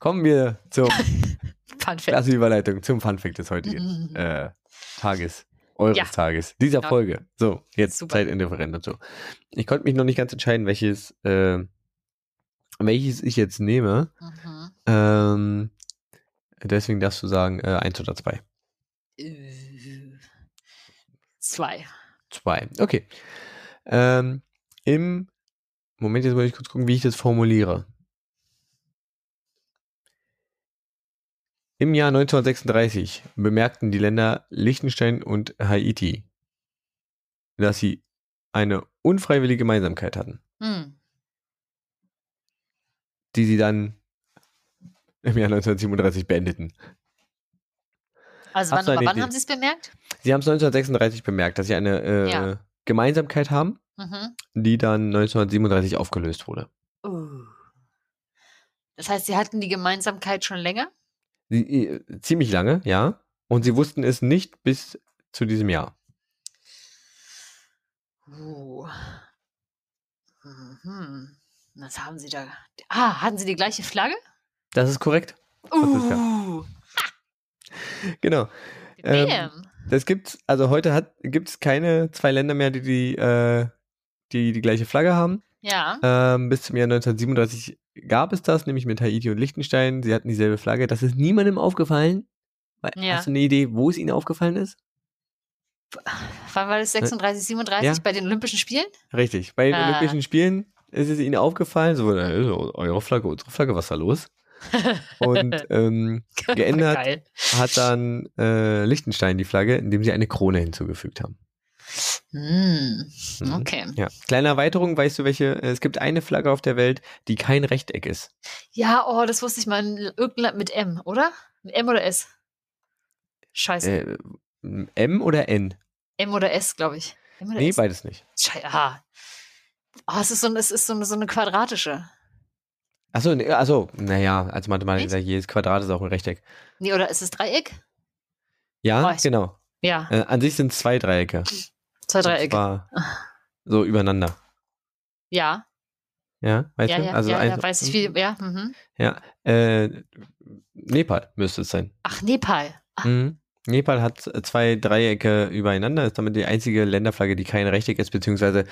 Kommen wir zur Fun Fact. klasse Überleitung zum Funfact des heutigen *laughs* äh, Tages, eures Ja. Tages, dieser Ja. Folge. So, jetzt Super. Zeitindifferent und so. Ich konnte mich noch nicht ganz entscheiden, welches, äh, welches ich jetzt nehme. Mhm. Ähm, deswegen darfst du sagen, äh, eins oder zwei. Äh, Zwei. Zwei. Okay. Ähm, Im Moment, jetzt muss ich kurz gucken, wie ich das formuliere. Im Jahr 1936 bemerkten die Länder Liechtenstein und Haiti, dass sie eine unfreiwillige Gemeinsamkeit hatten, Hm. die sie dann im Jahr 1937 beendeten. Also wann, wann Idee? haben Sie es bemerkt? Sie haben es 1936 bemerkt, dass sie eine äh, Ja. Gemeinsamkeit haben, Mhm. die dann 1937 aufgelöst wurde. Uh. Das heißt, Sie hatten die Gemeinsamkeit schon länger? Sie, äh, ziemlich lange, ja. Und sie wussten es nicht bis zu diesem Jahr. Uh. Mhm. Was haben Sie da? Ah, hatten Sie die gleiche Flagge? Das ist korrekt. Uh. Genau. Ähm, Damn. Das gibt's, also heute gibt es keine zwei Länder mehr, die die, äh, die, die gleiche Flagge haben. Ja. Ähm, bis zum Jahr 1937 gab es das, nämlich mit Haiti und Liechtenstein. Sie hatten dieselbe Flagge. Das ist niemandem aufgefallen. Ja. Hast du eine Idee, wo es ihnen aufgefallen ist? Wann war das? 36, 37 Ja. bei den Olympischen Spielen? Richtig. Bei den Ah. Olympischen Spielen ist es ihnen aufgefallen, so, eure Flagge, unsere Flagge, was ist da los? Und *laughs* ähm, geändert hat dann äh, Liechtenstein die Flagge, indem sie eine Krone hinzugefügt haben. Hm, Mhm. okay. Ja. Kleine Erweiterung, weißt du welche? äh, Es gibt eine Flagge auf der Welt, die kein Rechteck ist. Ja, oh, das wusste ich mal. in Irgendein Land mit M, oder? Mit M oder S? Scheiße. Äh, M oder N? M oder S, glaube ich. M oder Nee, S? beides nicht. Scheiße. Aha. Oh, es ist so, es ist so, eine, so eine quadratische. Achso, nee, also, naja, als Mathematiker, sagt, jedes Quadrat ist auch ein Rechteck. Nee, oder ist es Dreieck? Ja, Oh, genau. Ja, Äh, an sich sind es zwei Dreiecke. Zwei Dreiecke. so übereinander. Ja, Ja, weißt ja, du? ja, also ja, eins- ja, weiß ich wie, ja. Mhm. Ja, äh, Nepal müsste es sein. Ach, Nepal. Ach, Mhm. Nepal hat zwei Dreiecke übereinander, ist damit die einzige Länderflagge, die kein Rechteck ist, beziehungsweise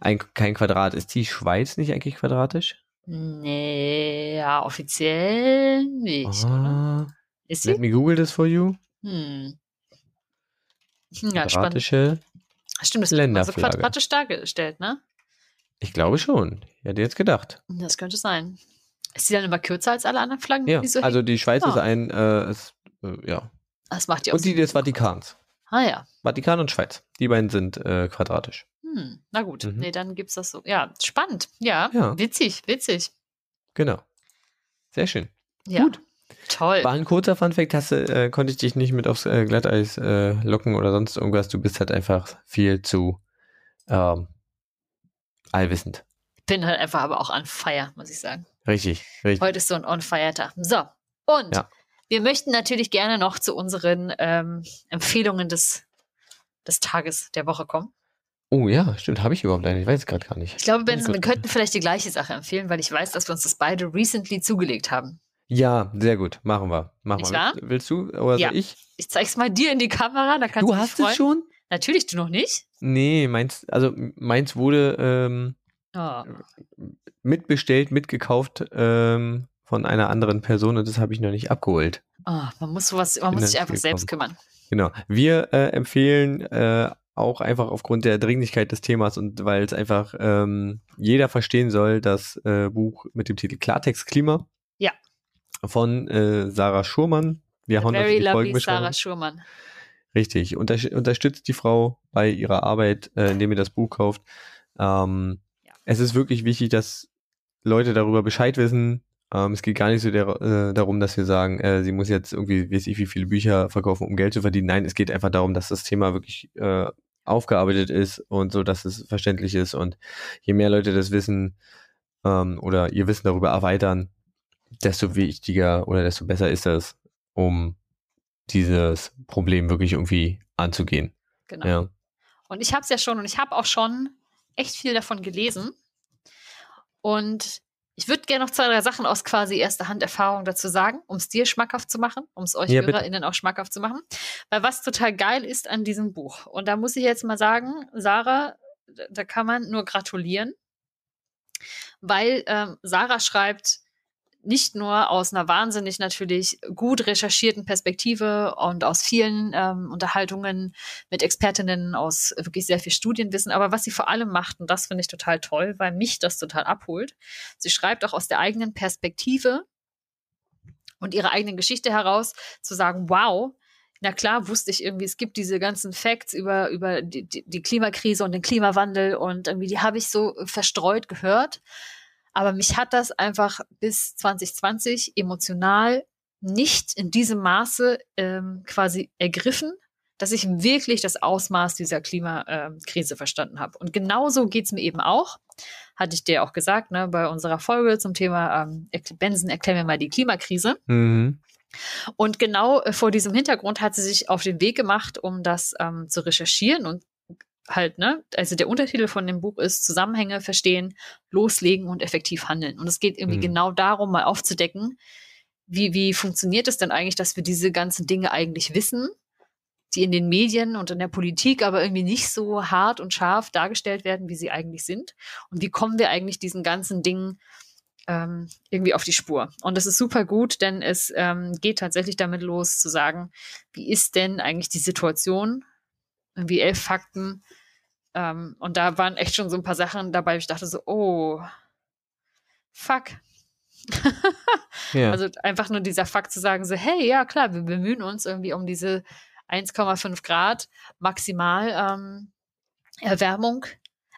ein, kein Quadrat. Ist die Schweiz nicht eigentlich quadratisch? nee, ja, offiziell nicht? Ah, Ist let sie? me google this for you. Hm. Hm, Ja, spannend. Stimmt, das immer so Länderflagge. quadratisch dargestellt, ne? ich glaube schon. Ich hätte jetzt gedacht. Das könnte sein. Ist die dann immer kürzer als alle anderen Flaggen? Ja, die so also die Schweiz Ah. ist ein, äh, ist, äh, ja. das macht ja auch Und die des Vatikans. Ah ja. Vatikan und Schweiz. Die beiden sind äh, quadratisch. Hm, na gut. Mhm. Nee, dann gibt's das so. Ja, spannend. Ja, Ja. witzig, witzig. Genau. Sehr schön. Ja. Gut. Toll. War ein kurzer Funfact, hast äh, konnte ich dich nicht mit aufs äh, Glatteis äh, locken oder sonst irgendwas. Du bist halt einfach viel zu ähm, allwissend. Bin halt einfach aber auch on fire, muss ich sagen. Richtig, richtig. Heute ist so ein On-Fire-Tag. So, und Ja. wir möchten natürlich gerne noch zu unseren ähm, Empfehlungen des, des Tages der Woche kommen. Oh ja, stimmt. Habe ich überhaupt eine? Ich weiß es gerade gar nicht. Ich glaube, Benson, wir könnten vielleicht die gleiche Sache empfehlen, weil ich weiß, dass wir uns das beide recently zugelegt haben. Ja, sehr gut. Machen wir. Machen Nicht wir. wahr? Willst, du oder Ja. soll ich? Ich zeig's mal dir in die Kamera, da kannst du, du hast freuen. es schon? Natürlich, du noch nicht? Nee, meins, also meins wurde ähm, Oh. mitbestellt, mitgekauft ähm, von einer anderen Person und das habe ich noch nicht abgeholt. Oh, man muss sowas, man Bin muss sich einfach selbst gekommen. kümmern. Genau. Wir äh, empfehlen äh, auch einfach aufgrund der Dringlichkeit des Themas und weil es einfach ähm, jeder verstehen soll, das äh, Buch mit dem Titel Klartext Klima. Von äh, Sarah Schurmann. Wir hauen das Very die lovely. Sarah Schurmann. Richtig. Untersch unterstützt die Frau bei ihrer Arbeit, äh, indem ihr das Buch kauft. Ähm, Ja. Es ist wirklich wichtig, dass Leute darüber Bescheid wissen. Ähm, es geht gar nicht so der, äh, darum, dass wir sagen, äh, sie muss jetzt irgendwie, weiß ich, wie viele Bücher verkaufen, um Geld zu verdienen. Nein, es geht einfach darum, dass das Thema wirklich äh, aufgearbeitet ist und so, dass es verständlich ist. Und je mehr Leute das wissen ähm, oder ihr Wissen darüber erweitern, desto wichtiger oder desto besser ist das, um dieses Problem wirklich irgendwie anzugehen. Genau. Ja. Und ich habe es ja schon und ich habe auch schon echt viel davon gelesen. Und ich würde gerne noch zwei, drei Sachen aus quasi erster Hand Erfahrung dazu sagen, um es dir schmackhaft zu machen, um es euch Ja, bitte. HörerInnen auch schmackhaft zu machen. Weil was total geil ist an diesem Buch, und da muss ich jetzt mal sagen, Sarah, da- da kann man nur gratulieren, weil ähm, Sarah schreibt nicht nur aus einer wahnsinnig natürlich gut recherchierten Perspektive und aus vielen ähm, Unterhaltungen mit Expertinnen aus wirklich sehr viel Studienwissen, aber was sie vor allem macht, und das finde ich total toll, weil mich das total abholt, sie schreibt auch aus der eigenen Perspektive und ihrer eigenen Geschichte heraus zu sagen, wow, na klar wusste ich irgendwie, es gibt diese ganzen Facts über, über die, die, die Klimakrise und den Klimawandel und irgendwie, die habe ich so verstreut gehört. Aber mich hat das einfach bis 2020 emotional nicht in diesem Maße ähm, quasi ergriffen, dass ich wirklich das Ausmaß dieser Klimakrise verstanden habe. Und genauso geht's mir eben auch. Hatte ich dir auch gesagt, ne, bei unserer Folge zum Thema ähm, Benson, erklär mir mal die Klimakrise. Mhm. Und genau äh, vor diesem Hintergrund hat sie sich auf den Weg gemacht, um das ähm, zu recherchieren und halt, ne, also der Untertitel von dem Buch ist Zusammenhänge verstehen, loslegen und effektiv handeln. Und es geht irgendwie Mhm. genau darum, mal aufzudecken, wie, wie funktioniert es denn eigentlich, dass wir diese ganzen Dinge eigentlich wissen, die in den Medien und in der Politik aber irgendwie nicht so hart und scharf dargestellt werden, wie sie eigentlich sind. Und wie kommen wir eigentlich diesen ganzen Dingen ähm, irgendwie auf die Spur. Und das ist super gut, denn es ähm, geht tatsächlich damit los zu sagen, wie ist denn eigentlich die Situation? Irgendwie elf Fakten, Ähm, und da waren echt schon so ein paar Sachen dabei, ich dachte so, oh, fuck. *laughs* Ja. Also einfach nur dieser Fakt zu sagen, so, hey, ja klar, wir bemühen uns irgendwie um diese 1,5 Grad maximal ähm, Erwärmung.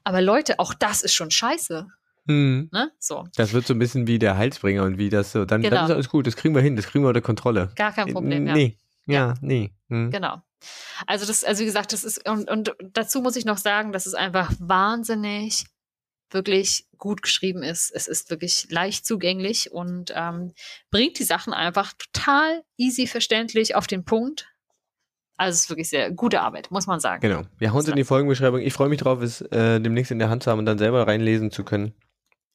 Aber Leute, auch das ist schon scheiße. hm. Ne? So, Das wird so ein bisschen wie der Heilsbringer und wie das so. Dann, Genau. dann ist alles gut, das kriegen wir hin, das kriegen wir unter Kontrolle. gar kein Problem. Ja. Nee. Ja, nee. Hm. Genau. Also das, also wie gesagt, das ist, und, und dazu muss ich noch sagen, dass es einfach wahnsinnig wirklich gut geschrieben ist. Es ist wirklich leicht zugänglich und ähm, bringt die Sachen einfach total easy verständlich auf den Punkt. Also es ist wirklich sehr gute Arbeit, muss man sagen. Genau. Wir hauen es in die Folgenbeschreibung. Ich freue mich drauf, es äh, demnächst in der Hand zu haben und dann selber reinlesen zu können.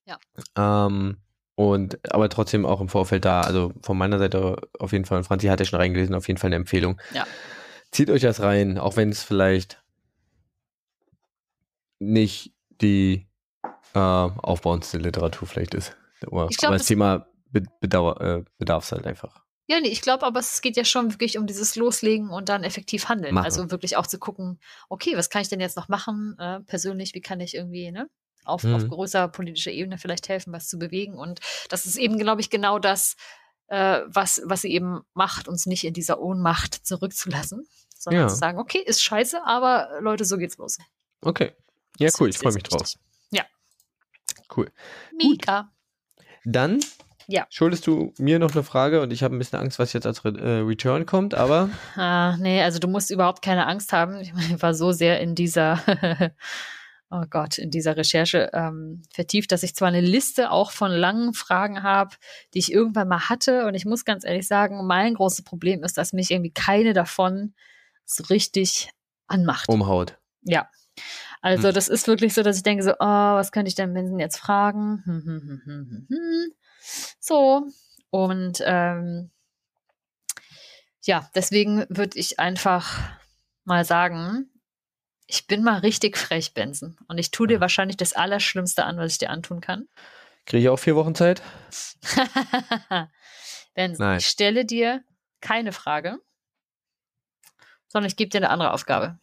Ja. Ähm, und aber trotzdem auch im Vorfeld da, also von meiner Seite auf jeden Fall, und Franzi hat ja schon reingelesen, auf jeden Fall eine Empfehlung. Ja. Zieht euch das rein, auch wenn es vielleicht nicht die äh, aufbauendste Literatur vielleicht ist. Aber, glaub, aber das Thema bedauer, äh, bedarf es halt einfach. Ja, nee, ich glaube aber, es geht ja schon wirklich um dieses Loslegen und dann effektiv handeln. Machen. Also wirklich auch zu gucken, okay, was kann ich denn jetzt noch machen, äh, persönlich, wie kann ich irgendwie, ne, auf, Mhm. auf größer politischer Ebene vielleicht helfen, was zu bewegen. Und das ist eben, glaube ich, genau das, äh, was, was sie eben macht, uns nicht in dieser Ohnmacht zurückzulassen, sondern Ja. zu sagen, okay, ist scheiße, aber Leute, so geht's los. Okay. Ja, Das cool, ich freue mich sehr drauf. wichtig. Ja. Cool. Mika. Dann Ja. schuldest du mir noch eine Frage und ich habe ein bisschen Angst, was jetzt als Re äh, Return kommt, aber Ah, nee, also du musst überhaupt keine Angst haben. Ich meine, ich war so sehr in dieser, *laughs* oh Gott, in dieser Recherche ähm, vertieft, dass ich zwar eine Liste auch von langen Fragen habe, die ich irgendwann mal hatte. Und ich muss ganz ehrlich sagen, mein großes Problem ist, dass mich irgendwie keine davon so richtig anmacht. umhaut. Ja. Also Hm. das ist wirklich so, dass ich denke so, oh, was könnte ich denn Vincent jetzt fragen? Hm, hm, hm, hm, hm, hm. So. Und ähm, ja, deswegen würde ich einfach mal sagen, ich bin mal richtig frech, Benson. Und ich tue dir Ah. wahrscheinlich das Allerschlimmste an, was ich dir antun kann. Kriege ich auch vier Wochen Zeit? *laughs* Benson, Nein. ich stelle dir keine Frage, sondern ich gebe dir eine andere Aufgabe.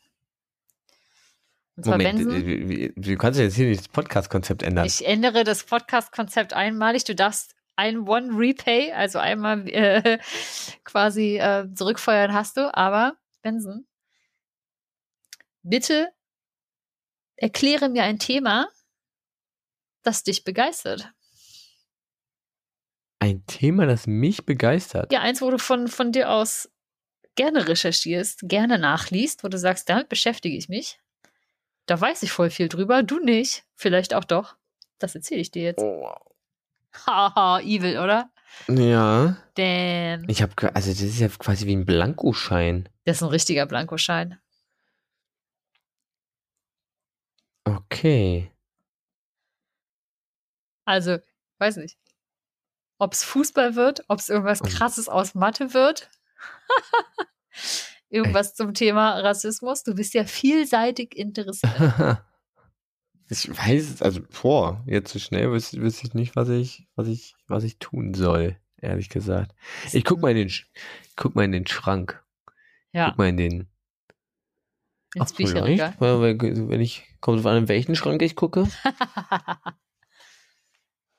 Und zwar, Moment, Benson, du kannst ja jetzt hier nicht das Podcast-Konzept ändern. Ich ändere das Podcast-Konzept einmalig. Du darfst ein One-Repay, also einmal äh, *laughs* quasi äh, zurückfeuern hast du. Aber, Benson, bitte erkläre mir ein Thema, das dich begeistert. Ein Thema, das mich begeistert. Ja, eins, wo du von, von dir aus gerne recherchierst, gerne nachliest, wo du sagst, damit beschäftige ich mich. Da weiß ich voll viel drüber, du nicht. Vielleicht auch doch. Das erzähle ich dir jetzt. Oh. Haha, evil, oder? Ja. Damn. Ich habe, also das ist ja quasi wie ein Blankoschein. Das ist ein richtiger Blankoschein. Okay. Also, weiß nicht. Ob es Fußball wird, ob es irgendwas krasses aus Mathe wird. *laughs* irgendwas zum Thema Rassismus. Du bist ja vielseitig interessiert. *laughs* ich weiß es, also vor, jetzt so schnell wüsste wüsste ich nicht, was ich, was ich, was ich tun soll, ehrlich gesagt. Ich guck mal in den, guck mal in den Schrank. Ja, Guck mal in den. Ins Ach, Bücherregal. wenn ich, kommt drauf an, in welchen Schrank ich gucke. *laughs*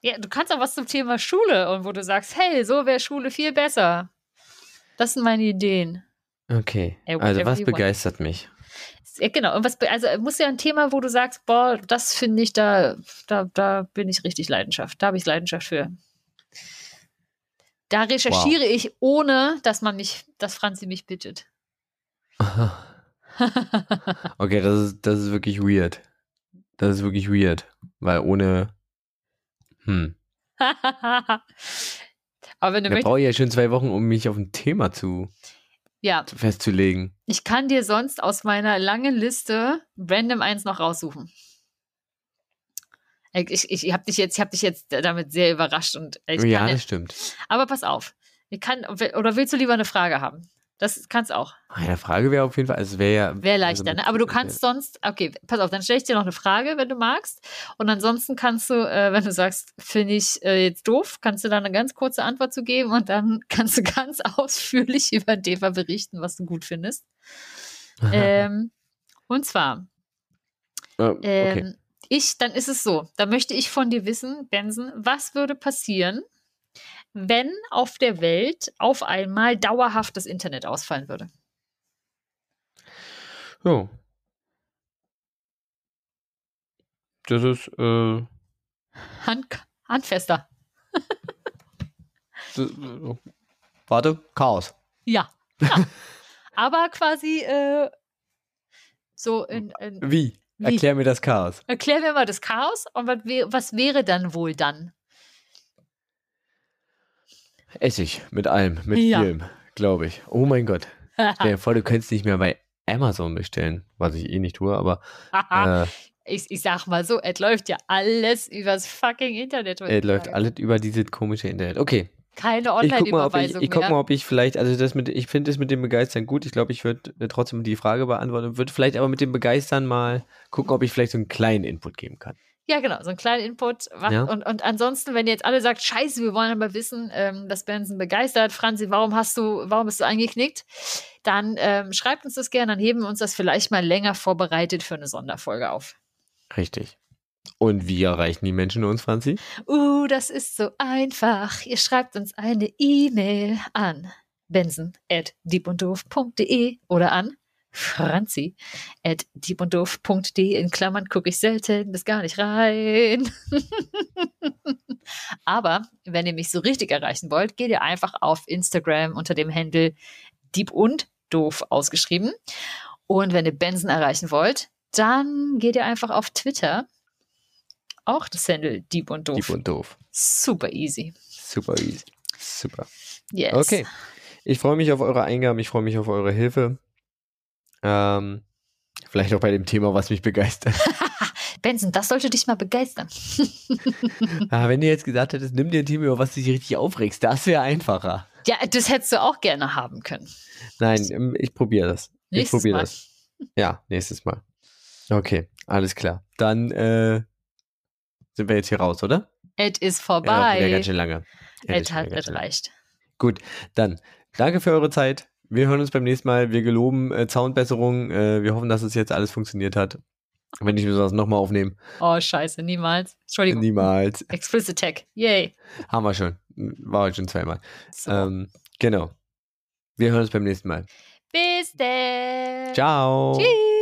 ja, du kannst auch was zum Thema Schule und wo du sagst, hey, so wäre Schule viel besser. Das sind meine Ideen. Okay. Also was begeistert mich? Ja, genau. Und was, also muss ja ein Thema, wo du sagst, boah, das finde ich, da, da, da bin ich richtig Leidenschaft. Da habe ich Leidenschaft für. Da recherchiere ich, ohne dass man mich, dass Franzi mich bittet. *laughs* Okay, das ist, das ist wirklich weird. Das ist wirklich weird. Weil ohne. Hm. *laughs* Aber wenn du Da möchtest, brauche ich ja schon zwei Wochen, um mich auf ein Thema zu, ja, zu festzulegen. ich kann dir sonst aus meiner langen Liste random eins noch raussuchen. Ich, ich, ich habe dich jetzt, ich habe dich jetzt damit sehr überrascht und ja, das jetzt, stimmt. aber pass auf. Ich kann, oder willst du lieber eine Frage haben? Das kannst auch. Eine Frage wäre auf jeden Fall, also es wäre ja. Wäre also leichter, mit- ne? Aber du kannst sonst, okay, pass auf, dann stelle ich dir noch eine Frage, wenn du magst. Und ansonsten kannst du, äh, wenn du sagst, finde ich äh, jetzt doof, kannst du da eine ganz kurze Antwort zu geben und dann *laughs* kannst du ganz *laughs* ausführlich über Thema berichten, was du gut findest. ähm, und zwar, Äh, okay. Ähm, ich, dann ist es so, da möchte ich von dir wissen, Benson, was würde passieren, wenn auf der Welt auf einmal dauerhaft das Internet ausfallen würde? So. Das ist, äh, Hand, handfester. *laughs* das, äh, warte, Chaos. Ja. ja. *laughs* Aber quasi äh, so in, in Wie? Wie? Erklär mir das Chaos. Erklär mir mal das Chaos und was, was wäre dann wohl dann? Essig mit allem, mit Ja. vielem, glaube ich. Oh mein Gott. *laughs* Stell dir vor, du könntest nicht mehr bei Amazon bestellen, was ich eh nicht tue, aber äh, ich, ich sag mal so, es läuft ja alles übers fucking Internet. es läuft alles über dieses komische Internet. Okay, Keine ob ich, Online-Überweisung ich guck mehr. mal, ob ich vielleicht, also das mit, ich finde das mit dem Begeistern gut. Ich glaube, ich würde äh, trotzdem die Frage beantworten, würde vielleicht aber mit dem Begeistern mal gucken, ob ich vielleicht so einen kleinen Input geben kann. Ja, genau, so ein kleiner Input. Ja. und, und ansonsten, wenn ihr jetzt alle sagt, scheiße, wir wollen aber wissen, ähm, dass Benson begeistert, Franzi, warum hast du, warum bist du eingeknickt? Dann ähm, schreibt uns das gerne, dann heben wir uns das vielleicht mal länger vorbereitet für eine Sonderfolge auf. Richtig. Und wie erreichen die Menschen uns, Franzi? Uh, das ist so einfach. Ihr schreibt uns eine E-Mail an benson.diebunddoof.de oder an franzi at diebunddoof.de in Klammern gucke ich selten bis gar nicht rein. *laughs* Aber wenn ihr mich so richtig erreichen wollt, geht ihr einfach auf Instagram unter dem Handle dieb und doof ausgeschrieben. Und wenn ihr Benson erreichen wollt, dann geht ihr einfach auf Twitter. Auch das Handle dieb und doof. Dieb und doof. Super easy. Super easy. Super. Yes. Okay. Ich freue mich auf eure Eingaben, ich freue mich auf eure Hilfe. Ähm, vielleicht auch bei dem Thema, was mich begeistert. *laughs* Benson, das sollte dich mal begeistern. *laughs* ah, wenn du jetzt gesagt hättest, nimm dir ein Thema, über was du dich richtig aufregst, das wäre einfacher. Ja, das hättest du auch gerne haben können. Nein, ähm, ich probiere das. Ich Nächstes probiere Mal. das. Ja, nächstes Mal. Okay, alles klar. Dann äh, sind wir jetzt hier raus, oder? Es ist Ja, vorbei. ganz schön lange. Ja, Es hat es reicht. Gut, dann danke für eure Zeit. Wir hören uns beim nächsten Mal. Wir geloben äh, Soundbesserung. Äh, wir hoffen, dass es jetzt alles funktioniert hat. Wenn müssen wir das nochmal aufnehmen. Oh, scheiße, niemals. Entschuldigung. Niemals. *laughs* Explicit Tag. Yay. Haben wir schon. War heute schon zweimal. So. Ähm, genau. Wir hören uns beim nächsten Mal. Bis dann. Ciao. Tschüss.